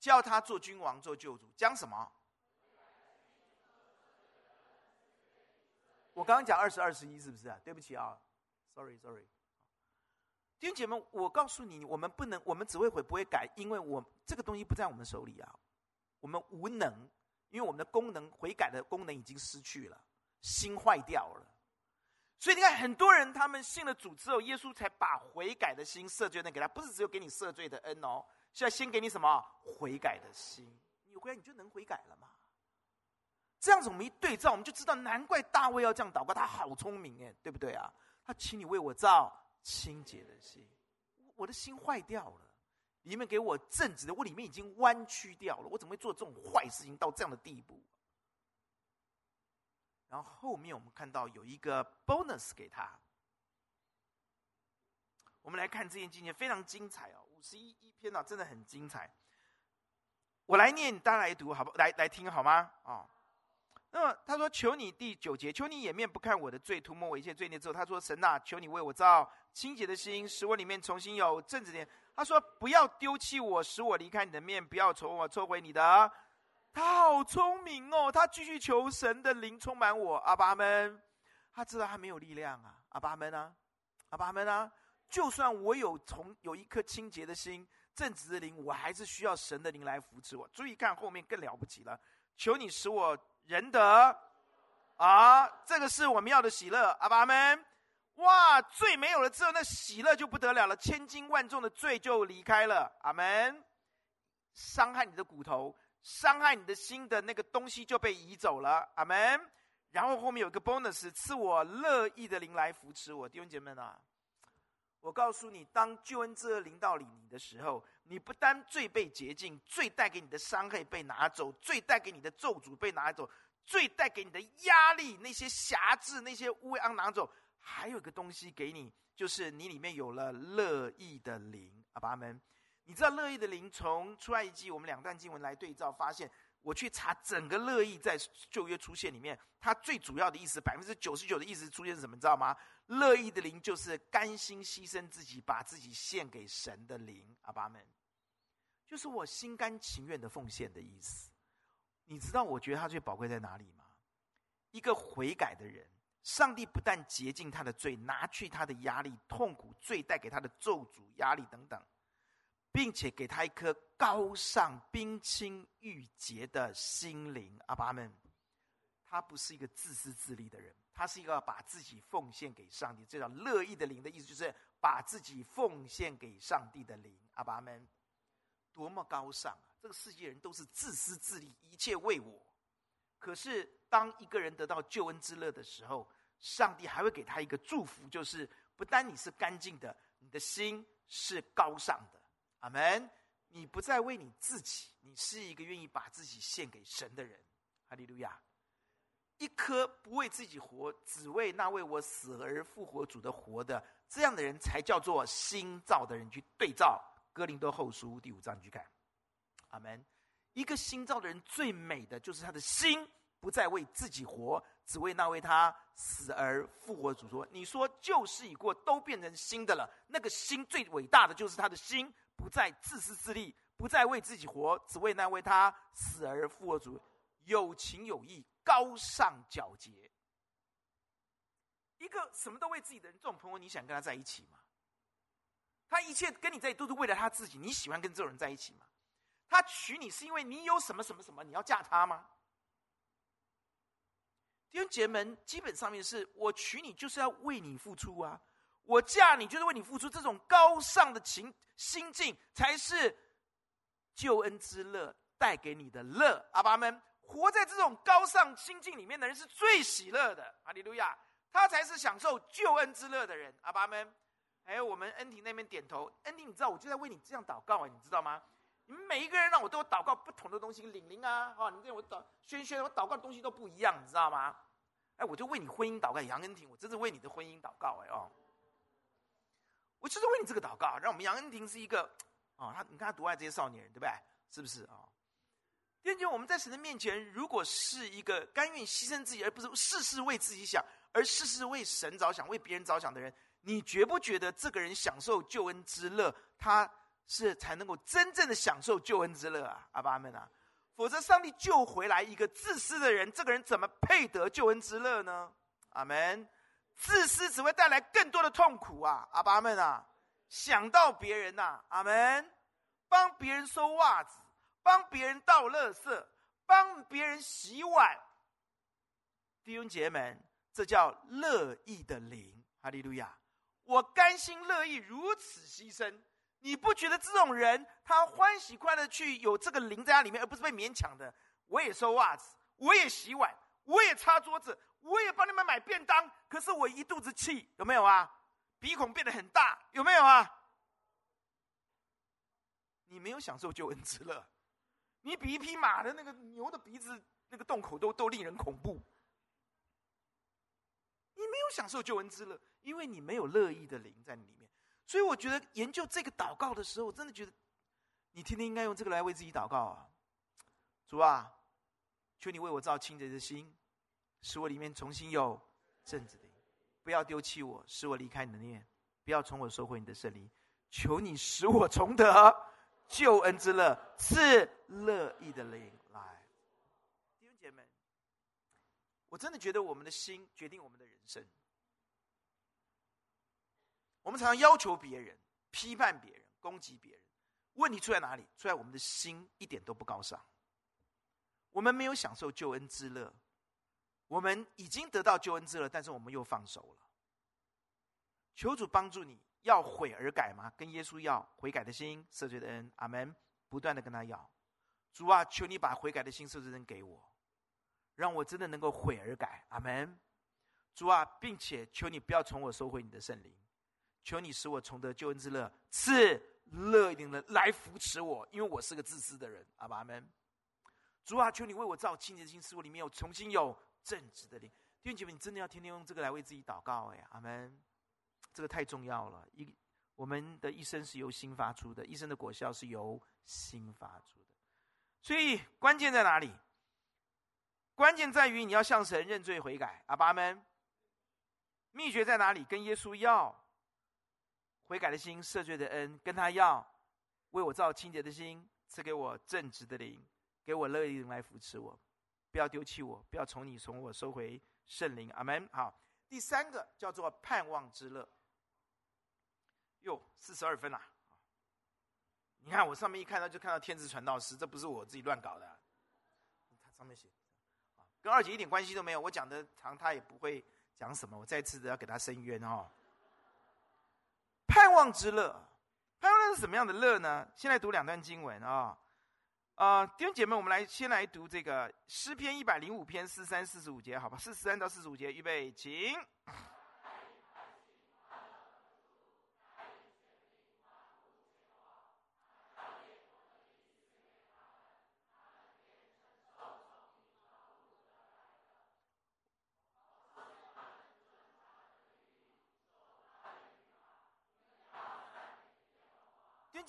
叫他做君王，做救主。讲什么？我刚刚讲二十二十一是不是啊？对不起啊，sorry sorry。弟兄姐妹，我告诉你，我们不能，我们只会悔不会改，因为我这个东西不在我们手里啊，我们无能，因为我们的功能悔改的功能已经失去了。心坏掉了，所以你看，很多人他们信了主之后，耶稣才把悔改的心、赦罪的给他，不是只有给你赦罪的恩哦，是要先给你什么悔改的心。你有悔改，你就能悔改了吗？这样子我们一对照，我们就知道，难怪大卫要这样祷告，他好聪明哎，对不对啊？他请你为我造清洁的心，我的心坏掉了，里面给我正直的，我里面已经弯曲掉了，我怎么会做这种坏事情到这样的地步？然后后面我们看到有一个 bonus 给他，我们来看这件经节非常精彩哦，五十一一篇呢真的很精彩。我来念，大家来读好不？来来听好吗？啊、哦，那么他说：“求你第九节，求你掩面不看我的罪，涂抹我一切罪孽。”之后他说：“神呐，求你为我造清洁的心，使我里面重新有正直点。”他说：“不要丢弃我，使我离开你的面，不要从我抽回你的。”他好聪明哦！他继续求神的灵充满我，阿爸们，他知道他没有力量啊，阿爸们啊，阿爸们啊！就算我有从有一颗清洁的心、正直的灵，我还是需要神的灵来扶持我。注意看后面更了不起了，求你使我仁德啊！这个是我们要的喜乐，阿爸们！哇，罪没有了之后，那喜乐就不得了了，千斤万重的罪就离开了，阿门！伤害你的骨头。伤害你的心的那个东西就被移走了，阿门。然后后面有一个 bonus，赐我乐意的灵来扶持我。弟兄姐妹们啊，我告诉你，当救恩之乐临到你的时候，你不单罪被洁净，罪带给你的伤害被拿走，罪带给你的咒诅被拿走，罪带给你的压力、那些瑕疵、那些污秽拿走，还有一个东西给你，就是你里面有了乐意的灵，阿门。你知道乐意的灵从出埃及记，我们两段经文来对照，发现我去查整个乐意在旧约出现里面，它最主要的意思百分之九十九的意思出现是什么？你知道吗？乐意的灵就是甘心牺牲自己，把自己献给神的灵。阿爸们，就是我心甘情愿的奉献的意思。你知道我觉得它最宝贵在哪里吗？一个悔改的人，上帝不但洁净他的罪，拿去他的压力、痛苦、罪带给他的咒诅、压力等等。并且给他一颗高尚、冰清玉洁的心灵，阿爸们，他不是一个自私自利的人，他是一个把自己奉献给上帝。这叫乐意的灵的意思，就是把自己奉献给上帝的灵。阿爸们，多么高尚啊！这个世界人都是自私自利，一切为我。可是当一个人得到救恩之乐的时候，上帝还会给他一个祝福，就是不单你是干净的，你的心是高尚的。阿门。你不再为你自己，你是一个愿意把自己献给神的人。哈利路亚。一颗不为自己活，只为那为我死而复活主的活的，这样的人才叫做新造的人。去对照哥林多后书第五章去看，阿门。一个新造的人最美的就是他的心不再为自己活，只为那位他死而复活主说。你说旧事已过，都变成新的了。那个心最伟大的就是他的心不再自私自利，不再为自己活，只为那位他死而复活主。有情有义，高尚皎洁。一个什么都为自己的人，这种朋友，你想跟他在一起吗？他一切跟你在一起都是为了他自己，你喜欢跟这种人在一起吗？他娶你是因为你有什么什么什么，你要嫁他吗？弟兄姐妹们，基本上面是我娶你就是要为你付出啊，我嫁你就是为你付出，这种高尚的情心境才是救恩之乐带给你的乐，阿爸们。活在这种高尚心境里面的人是最喜乐的，阿利路亚！他才是享受救恩之乐的人，阿爸们。还有我们恩婷那边点头，恩婷，你知道我就在为你这样祷告啊，你知道吗？你们每一个人让我都祷告不同的东西，玲玲啊，哈，你这我祷轩轩，我祷告的东西都不一样，你知道吗？哎，我就为你婚姻祷告，杨恩婷，我真是为你的婚姻祷告，哎哦，我就是为你这个祷告，让我们杨恩婷是一个，啊，他你看他独爱这些少年人，对不对？是不是啊？因为我们在神的面前，如果是一个甘愿牺牲自己，而不是事事为自己想，而事事为神着想、为别人着想的人，你觉不觉得这个人享受救恩之乐，他是才能够真正的享受救恩之乐啊？阿爸阿们啊！否则，上帝救回来一个自私的人，这个人怎么配得救恩之乐呢？阿门。自私只会带来更多的痛苦啊！阿爸们啊！想到别人呐、啊，阿门。帮别人收袜子。帮别人倒垃圾，帮别人洗碗，弟兄姐妹们，这叫乐意的灵。哈利路亚！我甘心乐意如此牺牲。你不觉得这种人他欢喜快乐去有这个灵在他里面，而不是被勉强的？我也收袜子，我也洗碗，我也擦桌子，我也帮你们买便当。可是我一肚子气，有没有啊？鼻孔变得很大，有没有啊？你没有享受救恩之乐。你比一匹马的那个牛的鼻子那个洞口都都令人恐怖。你没有享受救恩之乐，因为你没有乐意的灵在里面。所以我觉得研究这个祷告的时候，我真的觉得你天天应该用这个来为自己祷告啊！主啊，求你为我造清洁的心，使我里面重新有正直的灵，不要丢弃我，使我离开你的念，不要从我收回你的圣灵。求你使我重得。救恩之乐，赐乐意的灵来，弟兄姐妹，我真的觉得我们的心决定我们的人生。我们常常要求别人、批判别人、攻击别人，问题出在哪里？出在我们的心一点都不高尚。我们没有享受救恩之乐，我们已经得到救恩之乐，但是我们又放手了。求主帮助你。要悔而改吗？跟耶稣要悔改的心、赦罪的恩。阿门。不断的跟他要，主啊，求你把悔改的心、赦罪的恩给我，让我真的能够悔而改。阿门。主啊，并且求你不要从我收回你的圣灵，求你使我重得救恩之乐，赐乐一点的来扶持我，因为我是个自私的人。阿爸阿门。主啊，求你为我造清洁的心，使我里面有重新有正直的灵。弟兄姐妹，你真的要天天用这个来为自己祷告哎，阿门。这个太重要了，一我们的一生是由心发出的，一生的果效是由心发出的，所以关键在哪里？关键在于你要向神认罪悔改，阿爸们。秘诀在哪里？跟耶稣要悔改的心、赦罪的恩，跟他要为我造清洁的心，赐给我正直的灵，给我乐意的灵来扶持我，不要丢弃我，不要从你从我收回圣灵，阿门。好，第三个叫做盼望之乐。哟，四十二分啦！你看我上面一看到就看到天子传道师，这不是我自己乱搞的。他上面写，跟二姐一点关系都没有。我讲的长，他也不会讲什么。我再次的要给他伸冤哦。盼望之乐，盼望乐是什么样的乐呢？先来读两段经文啊。啊、呃，弟兄姐妹，我们来先来读这个诗篇一百零五篇四三四十五节，好吧？四十三到四十五节，预备，请。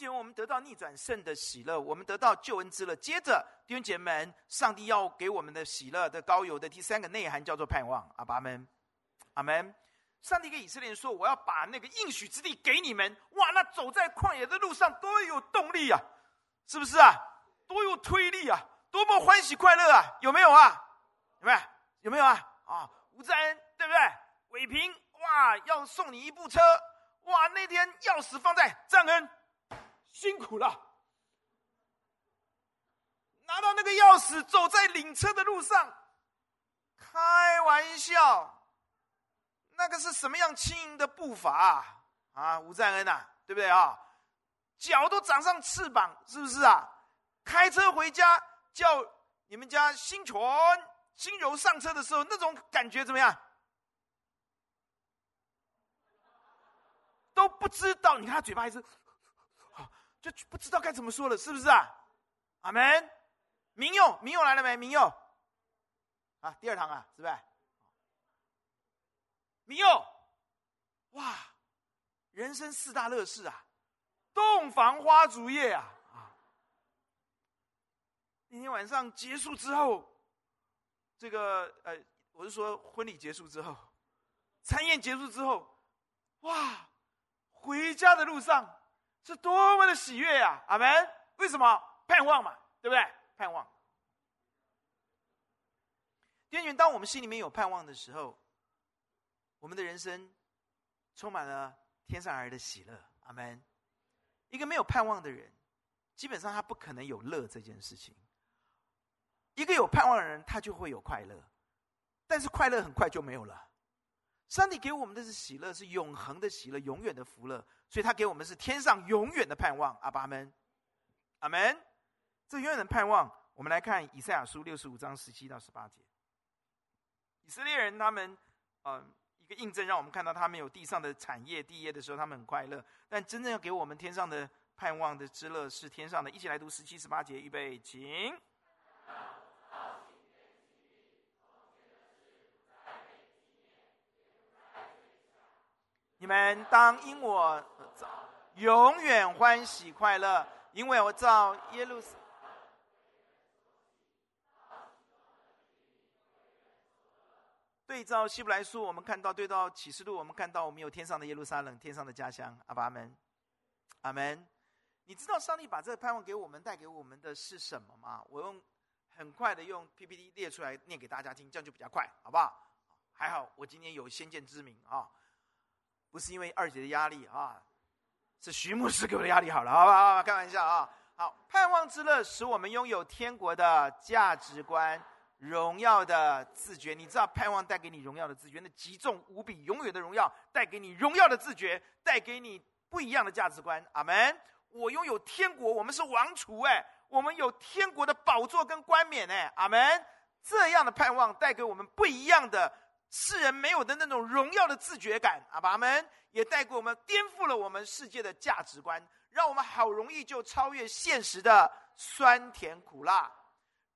兄姐妹，我们得到逆转胜的喜乐，我们得到救恩之乐。接着，弟兄姐妹们，上帝要给我们的喜乐的高油的第三个内涵叫做盼望。阿爸们，阿门。上帝给以色列人说：“我要把那个应许之地给你们。”哇，那走在旷野的路上多有动力啊，是不是啊？多有推力啊，多么欢喜快乐啊，有没有啊？有没有？有没有啊？啊，吴志恩，对不对？伟平，哇，要送你一部车，哇，那天钥匙放在赞恩。辛苦了，拿到那个钥匙，走在领车的路上，开玩笑，那个是什么样轻盈的步伐啊？啊，吴在恩呐、啊，对不对啊？脚都长上翅膀，是不是啊？开车回家，叫你们家新全、新柔上车的时候，那种感觉怎么样？都不知道，你看他嘴巴还是。就不知道该怎么说了，是不是啊？阿门。明佑，明佑来了没？明佑，啊，第二堂啊，是不是？明佑，哇，人生四大乐事啊，洞房花烛夜啊，啊，那天晚上结束之后，这个呃，我是说婚礼结束之后，餐宴结束之后，哇，回家的路上。是多么的喜悦呀！阿门。为什么？盼望嘛，对不对？盼望。弟兄，当我们心里面有盼望的时候，我们的人生充满了天上来的喜乐。阿门。一个没有盼望的人，基本上他不可能有乐这件事情。一个有盼望的人，他就会有快乐，但是快乐很快就没有了。上帝给我们的是喜乐，是永恒的喜乐，永远的福乐。所以他给我们是天上永远的盼望。阿爸们，阿门。这永远的盼望，我们来看以赛亚书六十五章十七到十八节。以色列人他们，嗯、一个印证，让我们看到他们有地上的产业、地业的时候，他们很快乐。但真正要给我们天上的盼望的之乐，是天上的。一起来读十七、十八节，预备，请。你们当因我永远欢喜快乐，因为我造耶路撒。对照希伯来书，我们看到；对照启示录，我们看到我们有天上的耶路撒冷，天上的家乡。阿爸阿门，阿门。你知道上帝把这个盼望给我们，带给我们的是什么吗？我用很快的用 PPT 列出来念给大家听，这样就比较快，好不好？还好我今天有先见之明啊。不是因为二姐的压力啊，是徐牧师给我的压力好了，好不好？开玩笑啊！好，盼望之乐使我们拥有天国的价值观、荣耀的自觉。你知道盼望带给你荣耀的自觉，那极重无比、永远的荣耀带给你荣耀的自觉，带给你不一样的价值观。阿门！我拥有天国，我们是王储哎，我们有天国的宝座跟冠冕哎，阿门！这样的盼望带给我们不一样的。世人没有的那种荣耀的自觉感，阿爸们也带给我们，颠覆了我们世界的价值观，让我们好容易就超越现实的酸甜苦辣。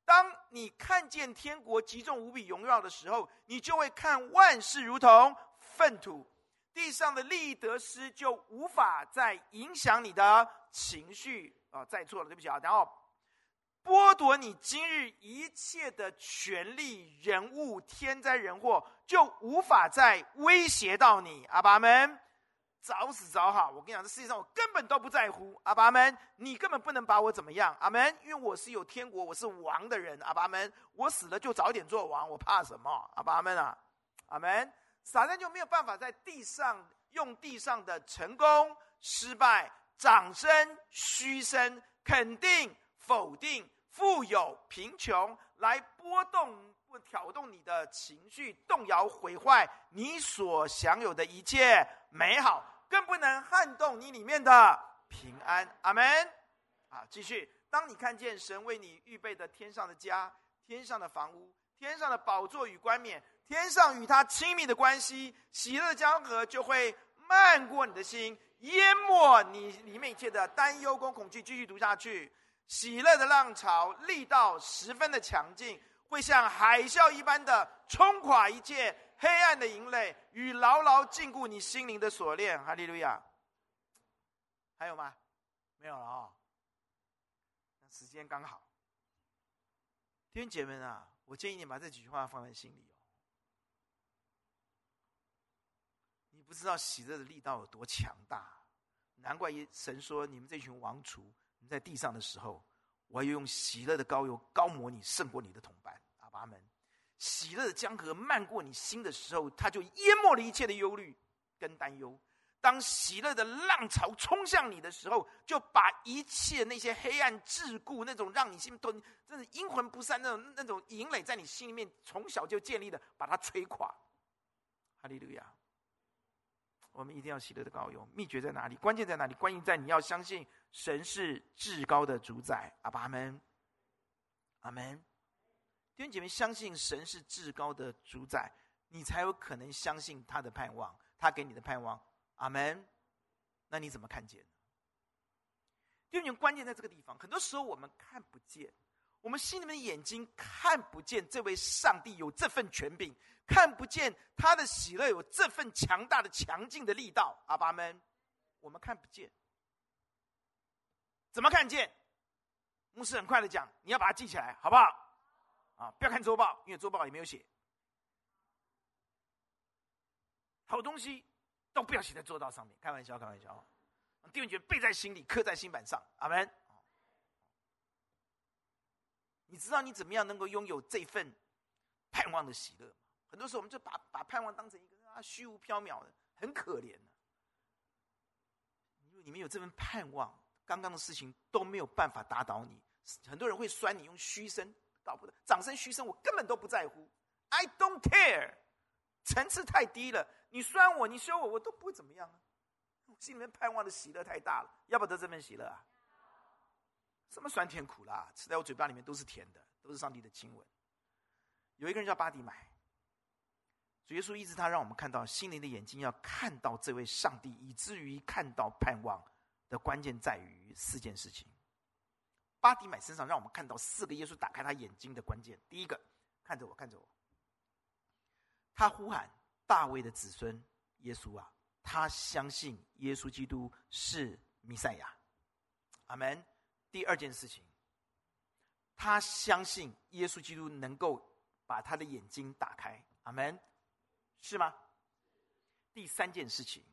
当你看见天国极重无比荣耀的时候，你就会看万事如同粪土，地上的利益得失就无法再影响你的情绪啊！再错了，对不起啊，然后。剥夺你今日一切的权利、人物、天灾人祸，就无法再威胁到你。阿爸们，早死早好。我跟你讲，这世界上我根本都不在乎。阿爸们，你根本不能把我怎么样。阿门，因为我是有天国，我是王的人。阿爸们，我死了就早点做王，我怕什么？阿爸们啊，阿门。撒旦就没有办法在地上用地上的成功、失败、掌声、嘘声、肯定。否定富有贫穷来波动不挑动你的情绪，动摇毁坏你所享有的一切美好，更不能撼动你里面的平安。阿门。啊，继续。当你看见神为你预备的天上的家、天上的房屋、天上的宝座与冠冕、天上与他亲密的关系，喜乐江河就会漫过你的心，淹没你里面一切的担忧跟恐惧。继续读下去，喜乐的浪潮力道十分的强劲。会像海啸一般的冲垮一切黑暗的营垒与牢牢禁锢你心灵的锁链。哈利路亚。还有吗？没有了啊、哦。时间刚好。弟兄姐妹们啊，我建议你把这几句话放在心里哦。你不知道喜乐的力道有多强大，难怪神说你们这群王厨，你在地上的时候。我要用喜乐的膏油膏抹你，胜过你的同伴。阿爸们，喜乐的江河漫过你心的时候，它就淹没了一切的忧虑跟担忧。当喜乐的浪潮冲向你的时候，就把一切那些黑暗桎梏、那种让你心头真的阴魂不散那种那种营垒，在你心里面从小就建立的，把它摧垮。哈利路亚！我们一定要喜乐的高油，秘诀在哪里？关键在哪里？关键在你要相信。神是至高的主宰，阿爸阿门，阿门。弟兄姐妹，相信神是至高的主宰，你才有可能相信他的盼望，他给你的盼望，阿门。那你怎么看见？弟兄，关键在这个地方。很多时候我们看不见，我们心里面的眼睛看不见这位上帝有这份权柄，看不见他的喜乐有这份强大的、强劲的力道，阿爸们。我们看不见。怎么看见？牧师很快的讲，你要把它记起来，好不好？啊，不要看周报，因为周报也没有写。好东西都不要写在周报上面，开玩笑，开玩笑。弟兄觉得背在心里，刻在心板上，阿门。你知道你怎么样能够拥有这份盼望的喜乐吗？很多时候我们就把把盼望当成一个啊虚无缥缈的，很可怜。因为你们有这份盼望。刚刚的事情都没有办法打倒你，很多人会酸你用嘘声，搞不得掌声嘘声，我根本都不在乎，I don't care，层次太低了，你酸我，你羞我，我都不会怎么样啊。心里面盼望的喜乐太大了，要不得这份喜乐啊？什么酸甜苦辣，吃在我嘴巴里面都是甜的，都是上帝的亲吻。有一个人叫巴迪买，主耶稣医治他，让我们看到心灵的眼睛要看到这位上帝，以至于看到盼望。的关键在于四件事情。巴迪买身上让我们看到四个耶稣打开他眼睛的关键。第一个，看着我，看着我。他呼喊大卫的子孙耶稣啊，他相信耶稣基督是弥赛亚。阿门。第二件事情，他相信耶稣基督能够把他的眼睛打开。阿门，是吗？第三件事情，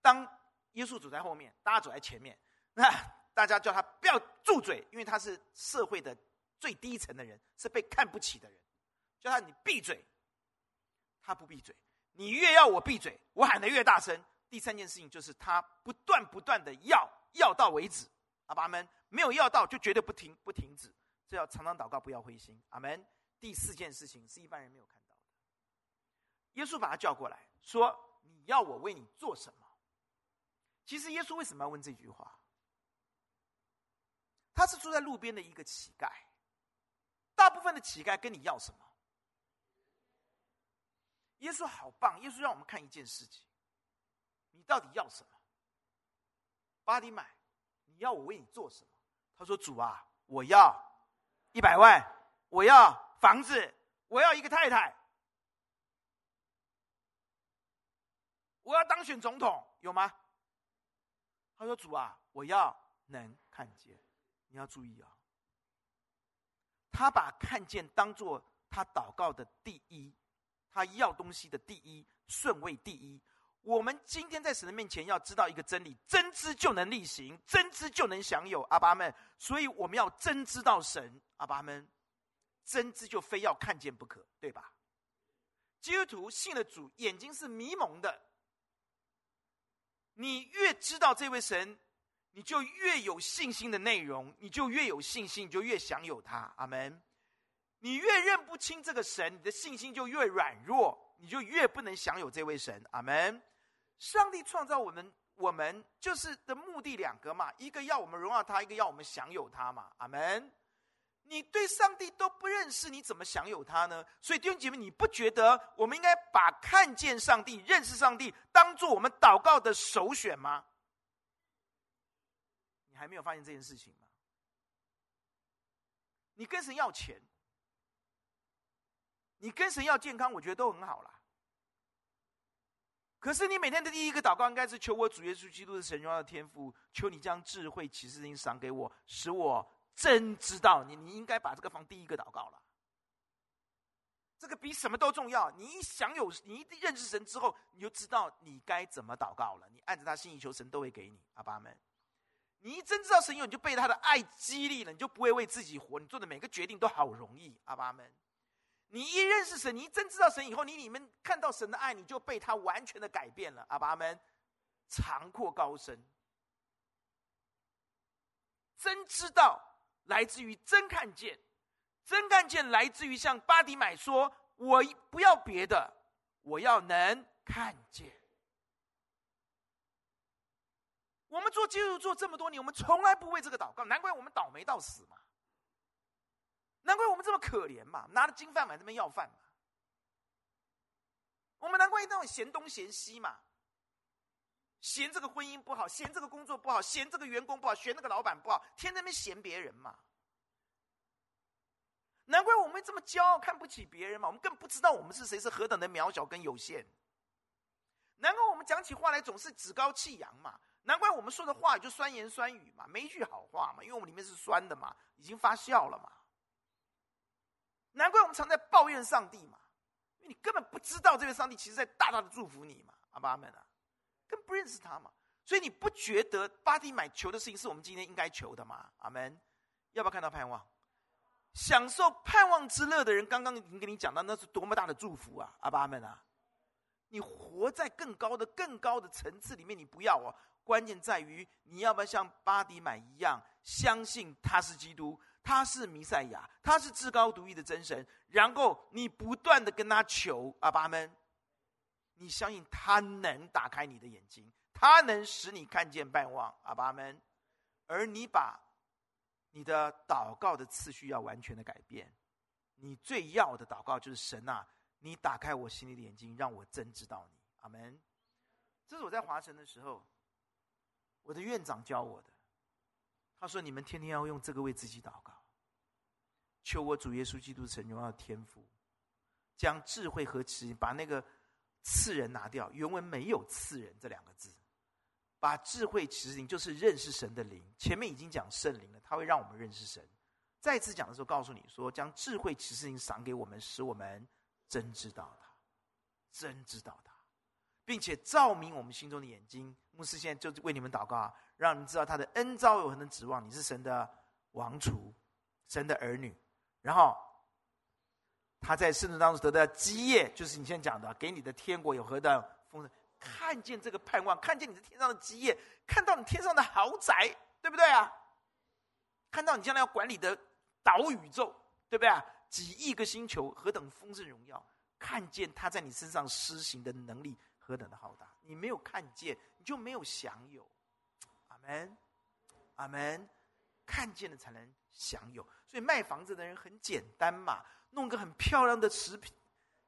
当。耶稣走在后面，大家走在前面。那大家叫他不要住嘴，因为他是社会的最低层的人，是被看不起的人。叫他你闭嘴，他不闭嘴。你越要我闭嘴，我喊得越大声。第三件事情就是他不断不断的要，要到为止。阿爸们没有要到就绝对不停不停止，这要常常祷告，不要灰心。阿门。第四件事情是一般人没有看到的。耶稣把他叫过来说：“你要我为你做什么？”其实耶稣为什么要问这句话？他是住在路边的一个乞丐。大部分的乞丐跟你要什么？耶稣好棒！耶稣让我们看一件事情：你到底要什么？巴迪买，你要我为你做什么？他说：“主啊，我要一百万，我要房子，我要一个太太，我要当选总统，有吗？”他说：“主啊，我要能看见。你要注意啊，他把看见当做他祷告的第一，他要东西的第一顺位第一。我们今天在神的面前要知道一个真理：真知就能力行，真知就能享有。阿爸们，所以我们要真知道神。阿爸们，真知就非要看见不可，对吧？基督徒信了主，眼睛是迷蒙的。”你越知道这位神，你就越有信心的内容，你就越有信心，你就越享有他。阿门。你越认不清这个神，你的信心就越软弱，你就越不能享有这位神。阿门。上帝创造我们，我们就是的目的两个嘛，一个要我们荣耀他，一个要我们享有他嘛。阿门。你对上帝都不认识，你怎么享有他呢？所以弟兄姐妹，你不觉得我们应该把看见上帝、认识上帝当做我们祷告的首选吗？你还没有发现这件事情吗？你跟神要钱，你跟神要健康，我觉得都很好啦。可是你每天的第一个祷告应该是求我主耶稣基督的神荣耀的天赋，求你将智慧启示灵赏给我，使我。真知道你，你应该把这个放第一个祷告了。这个比什么都重要。你一享有，你一认识神之后，你就知道你该怎么祷告了。你按着他心意求，神都会给你。阿爸们，你一真知道神有，你就被他的爱激励了，你就不会为自己活。你做的每个决定都好容易。阿爸们，你一认识神，你一真知道神以后，你里面看到神的爱，你就被他完全的改变了。阿爸们，长阔高深，真知道。来自于真看见，真看见来自于像巴迪买说：“我不要别的，我要能看见。”我们做基督徒做这么多年，我们从来不为这个祷告，难怪我们倒霉到死嘛！难怪我们这么可怜嘛！拿着金饭碗这边要饭嘛！我们难怪那种嫌东嫌西嘛！嫌这个婚姻不好，嫌这个工作不好，嫌这个员工不好，嫌那个老板不好，天天在那边嫌别人嘛。难怪我们这么骄傲，看不起别人嘛。我们更不知道我们是谁，是何等的渺小跟有限。难怪我们讲起话来总是趾高气扬嘛。难怪我们说的话就酸言酸语嘛，没一句好话嘛，因为我们里面是酸的嘛，已经发酵了嘛。难怪我们常在抱怨上帝嘛，因为你根本不知道这位上帝其实在大大的祝福你嘛。阿爸阿们啊。更不认识他嘛，所以你不觉得巴蒂买球的事情是我们今天应该求的吗？阿门。要不要看到盼望？享受盼望之乐的人，刚刚已经跟你讲到，那是多么大的祝福啊！阿爸阿们啊，你活在更高的、更高的层次里面，你不要哦。关键在于你要不要像巴迪买一样，相信他是基督，他是弥赛亚，他是至高独一的真神，然后你不断的跟他求，阿爸们。你相信他能打开你的眼睛，他能使你看见盼望，阿爸们。而你把你的祷告的次序要完全的改变，你最要的祷告就是神啊，你打开我心里的眼睛，让我真知道你，阿门。这是我在华城的时候，我的院长教我的。他说：“你们天天要用这个为自己祷告，求我主耶稣基督神荣耀天父，将智慧和慈把那个。”赐人拿掉，原文没有赐人这两个字，把智慧其实就是认识神的灵。前面已经讲圣灵了，他会让我们认识神。再次讲的时候，告诉你说，将智慧其实灵赏给我们，使我们真知道他，真知道他，并且照明我们心中的眼睛。牧师现在就为你们祷告啊，让你知道他的恩召有何等指望，你是神的王储，神的儿女，然后。他在圣徒当中得到基业，就是你现在讲的，给你的天国有何等丰盛？看见这个盼望，看见你在天上的基业，看到你天上的豪宅，对不对啊？看到你将来要管理的岛宇宙，对不对啊？几亿个星球，何等丰盛荣耀？看见他在你身上施行的能力何等的浩大？你没有看见，你就没有享有。门，阿门。看见了才能享有，所以卖房子的人很简单嘛。弄个很漂亮的瓷品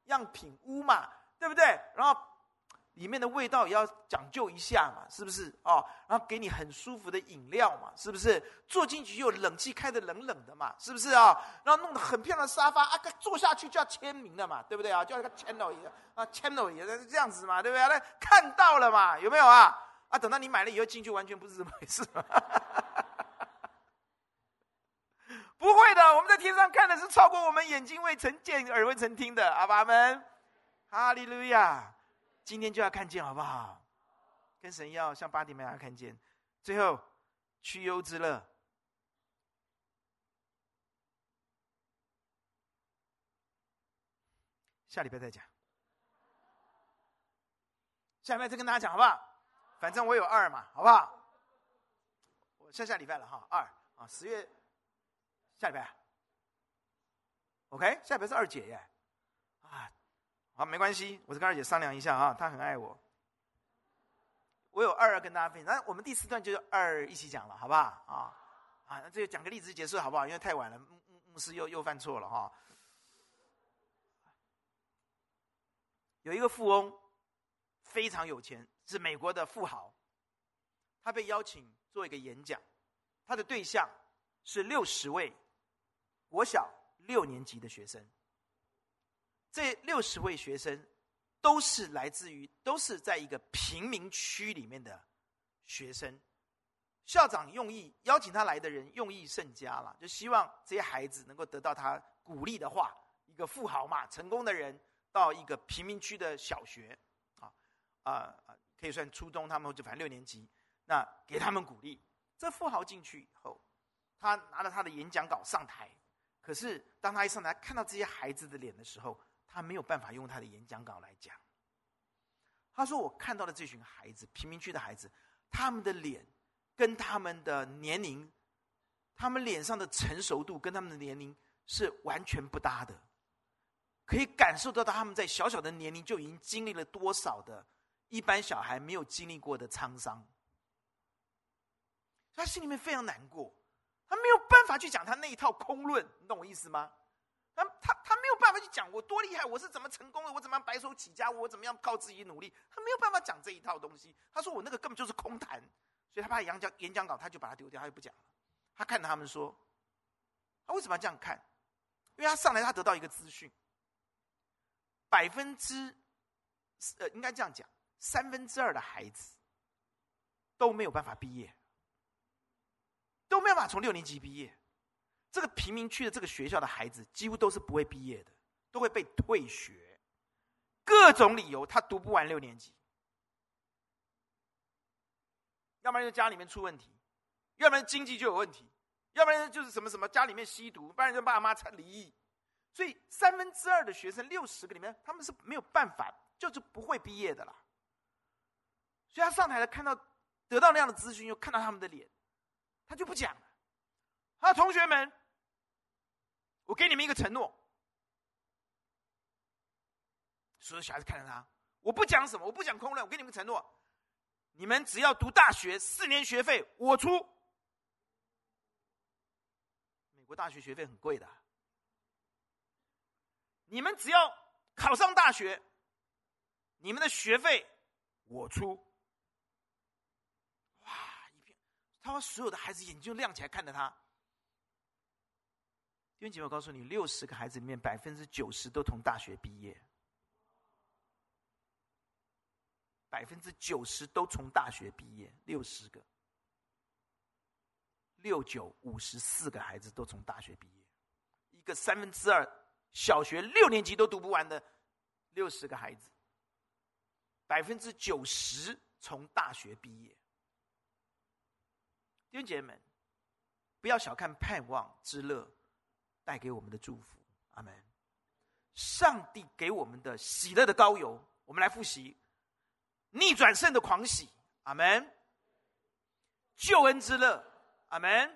样品屋嘛，对不对？然后里面的味道也要讲究一下嘛，是不是？哦，然后给你很舒服的饮料嘛，是不是？坐进去又冷气开得冷冷的嘛，是不是啊？然后弄得很漂亮的沙发啊，坐下去就要签名了嘛，对不对啊？就要个签到一个啊，签到也是这样子嘛，对不对？那看到了嘛，有没有啊？啊，等到你买了以后进去，完全不是这么回事。不会的，我们在天上看的是超过我们眼睛未曾见、耳未曾听的。阿爸们，哈利路亚！今天就要看见，好不好？跟神要像巴底买要看见。最后，去忧之乐。下礼拜再讲。下礼拜再跟大家讲，好不好？反正我有二嘛，好不好？我下下礼拜了哈，二啊，十月。下礼拜，OK，下礼拜是二姐耶，啊，好，没关系，我跟二姐商量一下啊，她很爱我。我有二要跟大家分享，那我们第四段就是二一起讲了，好不好？啊啊，那这个讲个例子结束好不好？因为太晚了，牧牧师又又犯错了哈。有一个富翁非常有钱，是美国的富豪，他被邀请做一个演讲，他的对象是六十位国小六年级的学生，这六十位学生。都是来自于，都是在一个贫民区里面的学生。校长用意邀请他来的人用意甚佳了，就希望这些孩子能够得到他鼓励的话。一个富豪嘛，成功的人到一个贫民区的小学，啊啊，可以算初中，他们就反正六年级，那给他们鼓励。这富豪进去以后，他拿着他的演讲稿上台，可是当他一上台看到这些孩子的脸的时候，他没有办法用他的演讲稿来讲。他说：“我看到的这群孩子，贫民区的孩子，他们的脸跟他们的年龄，他们脸上的成熟度跟他们的年龄是完全不搭的。可以感受得到他们在小小的年龄就已经经历了多少的一般小孩没有经历过的沧桑。他心里面非常难过，他没有办法去讲他那一套空论，你懂我意思吗？”他他他没有办法去讲我多厉害，我是怎么成功的，我怎么样白手起家，我怎么样靠自己努力，他没有办法讲这一套东西。他说我那个根本就是空谈，所以他把演讲演讲稿他就把它丢掉，他就不讲了。他看他们说，他为什么要这样看？因为他上来他得到一个资讯，百分之呃应该这样讲，三分之二的孩子都没有办法毕业，都没有办法从六年级毕业。这个贫民区的这个学校的孩子几乎都是不会毕业的，都会被退学，各种理由他读不完六年级，要不然就家里面出问题，要不然经济就有问题，要不然就是什么什么家里面吸毒，不然就爸妈才离异，所以三分之二的学生六十个里面他们是没有办法，就是不会毕业的啦。所以他上台了，看到得到那样的资讯，又看到他们的脸，他就不讲了。他说：“同学们。”我给你们一个承诺，所有小孩子看着他，我不讲什么，我不讲空论，我给你们承诺，你们只要读大学四年学费我出。美国大学学费很贵的，你们只要考上大学，你们的学费我出。哇，一片，他把所有的孩子眼睛亮起来看着他。弟兄姐，我告诉你，六十个孩子里面，百分之九十都从大学毕业，百分之九十都从大学毕业，六十个，六九五十四个孩子都从大学毕业，一个三分之二小学六年级都读不完的六十个孩子，百分之九十从大学毕业。弟兄姐妹们，不要小看盼望之乐。带给我们的祝福，阿门。上帝给我们的喜乐的膏油，我们来复习：逆转胜的狂喜，阿门；救恩之乐，阿门；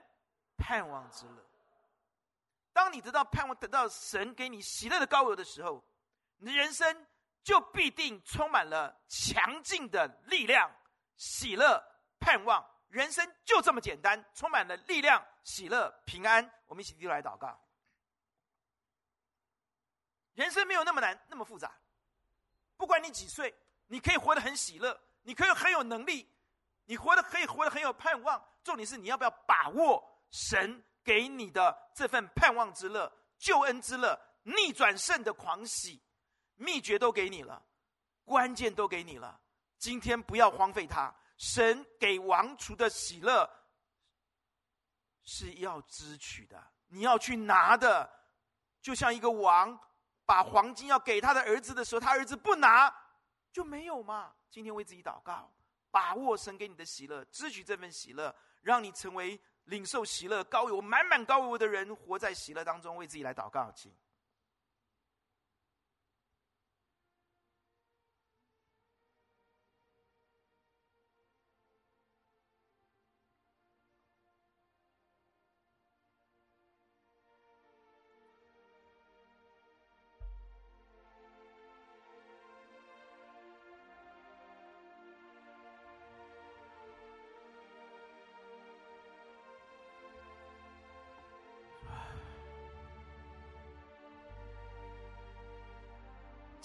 盼望之乐。当你得到盼望，得到神给你喜乐的膏油的时候，你的人生就必定充满了强劲的力量、喜乐、盼望。人生就这么简单，充满了力量、喜乐、平安。我们一起低头来祷告。人生没有那么难，那么复杂。不管你几岁，你可以活得很喜乐，你可以很有能力，你活得可以活得很有盼望。重点是你要不要把握神给你的这份盼望之乐、救恩之乐、逆转胜的狂喜，秘诀都给你了，关键都给你了。今天不要荒废它。神给王储的喜乐是要支取的，你要去拿的，就像一个王。把黄金要给他的儿子的时候，他儿子不拿，就没有嘛。今天为自己祷告，把握神给你的喜乐，支取这份喜乐，让你成为领受喜乐、高油满满高油的人，活在喜乐当中。为自己来祷告，请。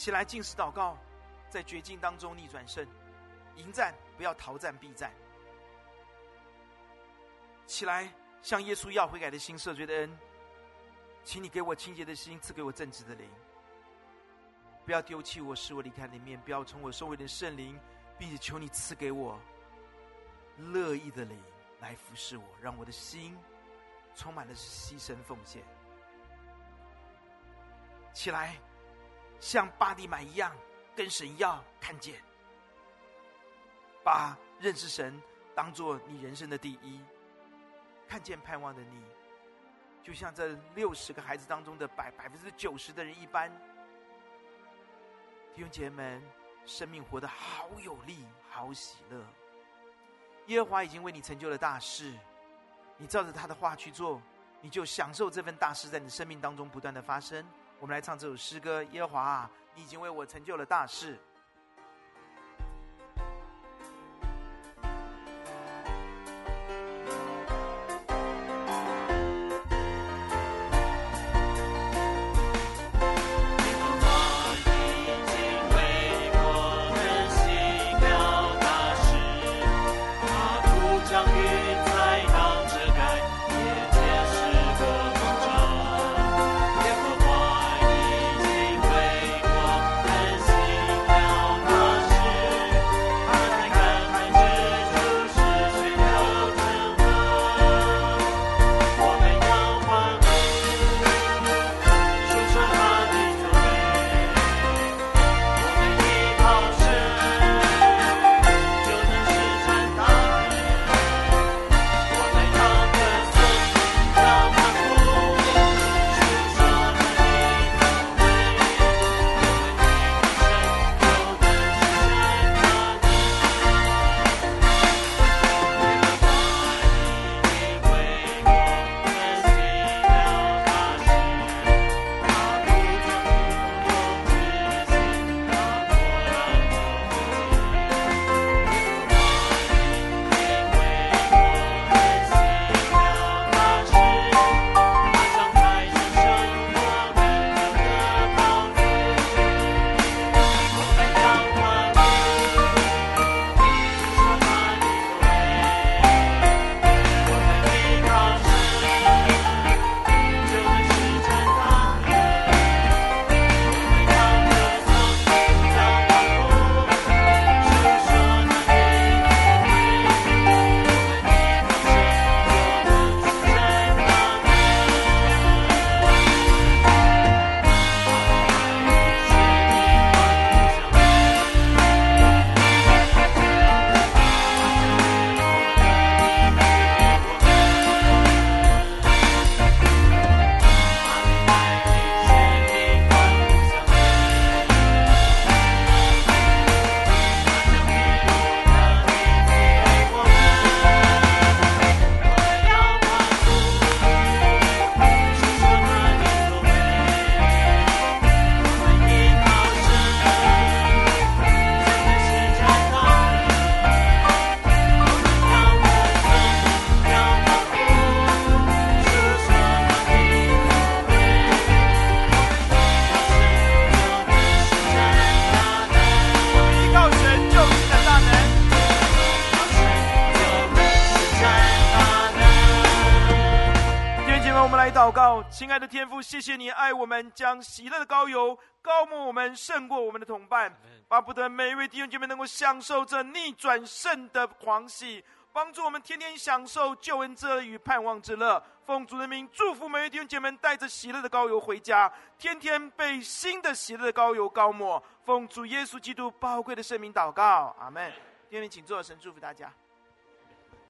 起来进食祷告，在绝境当中逆转胜，迎战不要逃战避战。起来向耶稣要悔改的心、赦罪的恩，请你给我清洁的心，赐给我正直的灵。不要丢弃我，使我离开你的面；不要从我收回的圣灵，并且求你赐给我乐意的灵来服侍我，让我的心充满了牺牲奉献。起来。像巴底买一样，跟神要看见，把认识神当做你人生的第一，看见盼望的你，就像这六十个孩子当中的百百分之九十的人一般。弟兄姐妹们，生命活得好有力，好喜乐。耶和华已经为你成就了大事，你照着他的话去做，你就享受这份大事在你生命当中不断的发生。我们来唱这首诗歌：耶和华，你已经为我成就了大事。谢谢你爱我们，将喜乐的膏油高抹我们，胜过我们的同伴，巴不得每一位弟兄姐妹能够享受这逆转胜的狂喜，帮助我们天天享受救恩之乐与盼望之乐。奉主的名祝福每一位弟兄姐妹，带着喜乐的膏油回家，天天被新的喜乐的膏油高抹。奉主耶稣基督宝贵的圣名祷告，阿门。弟兄们，请坐，神祝福大家。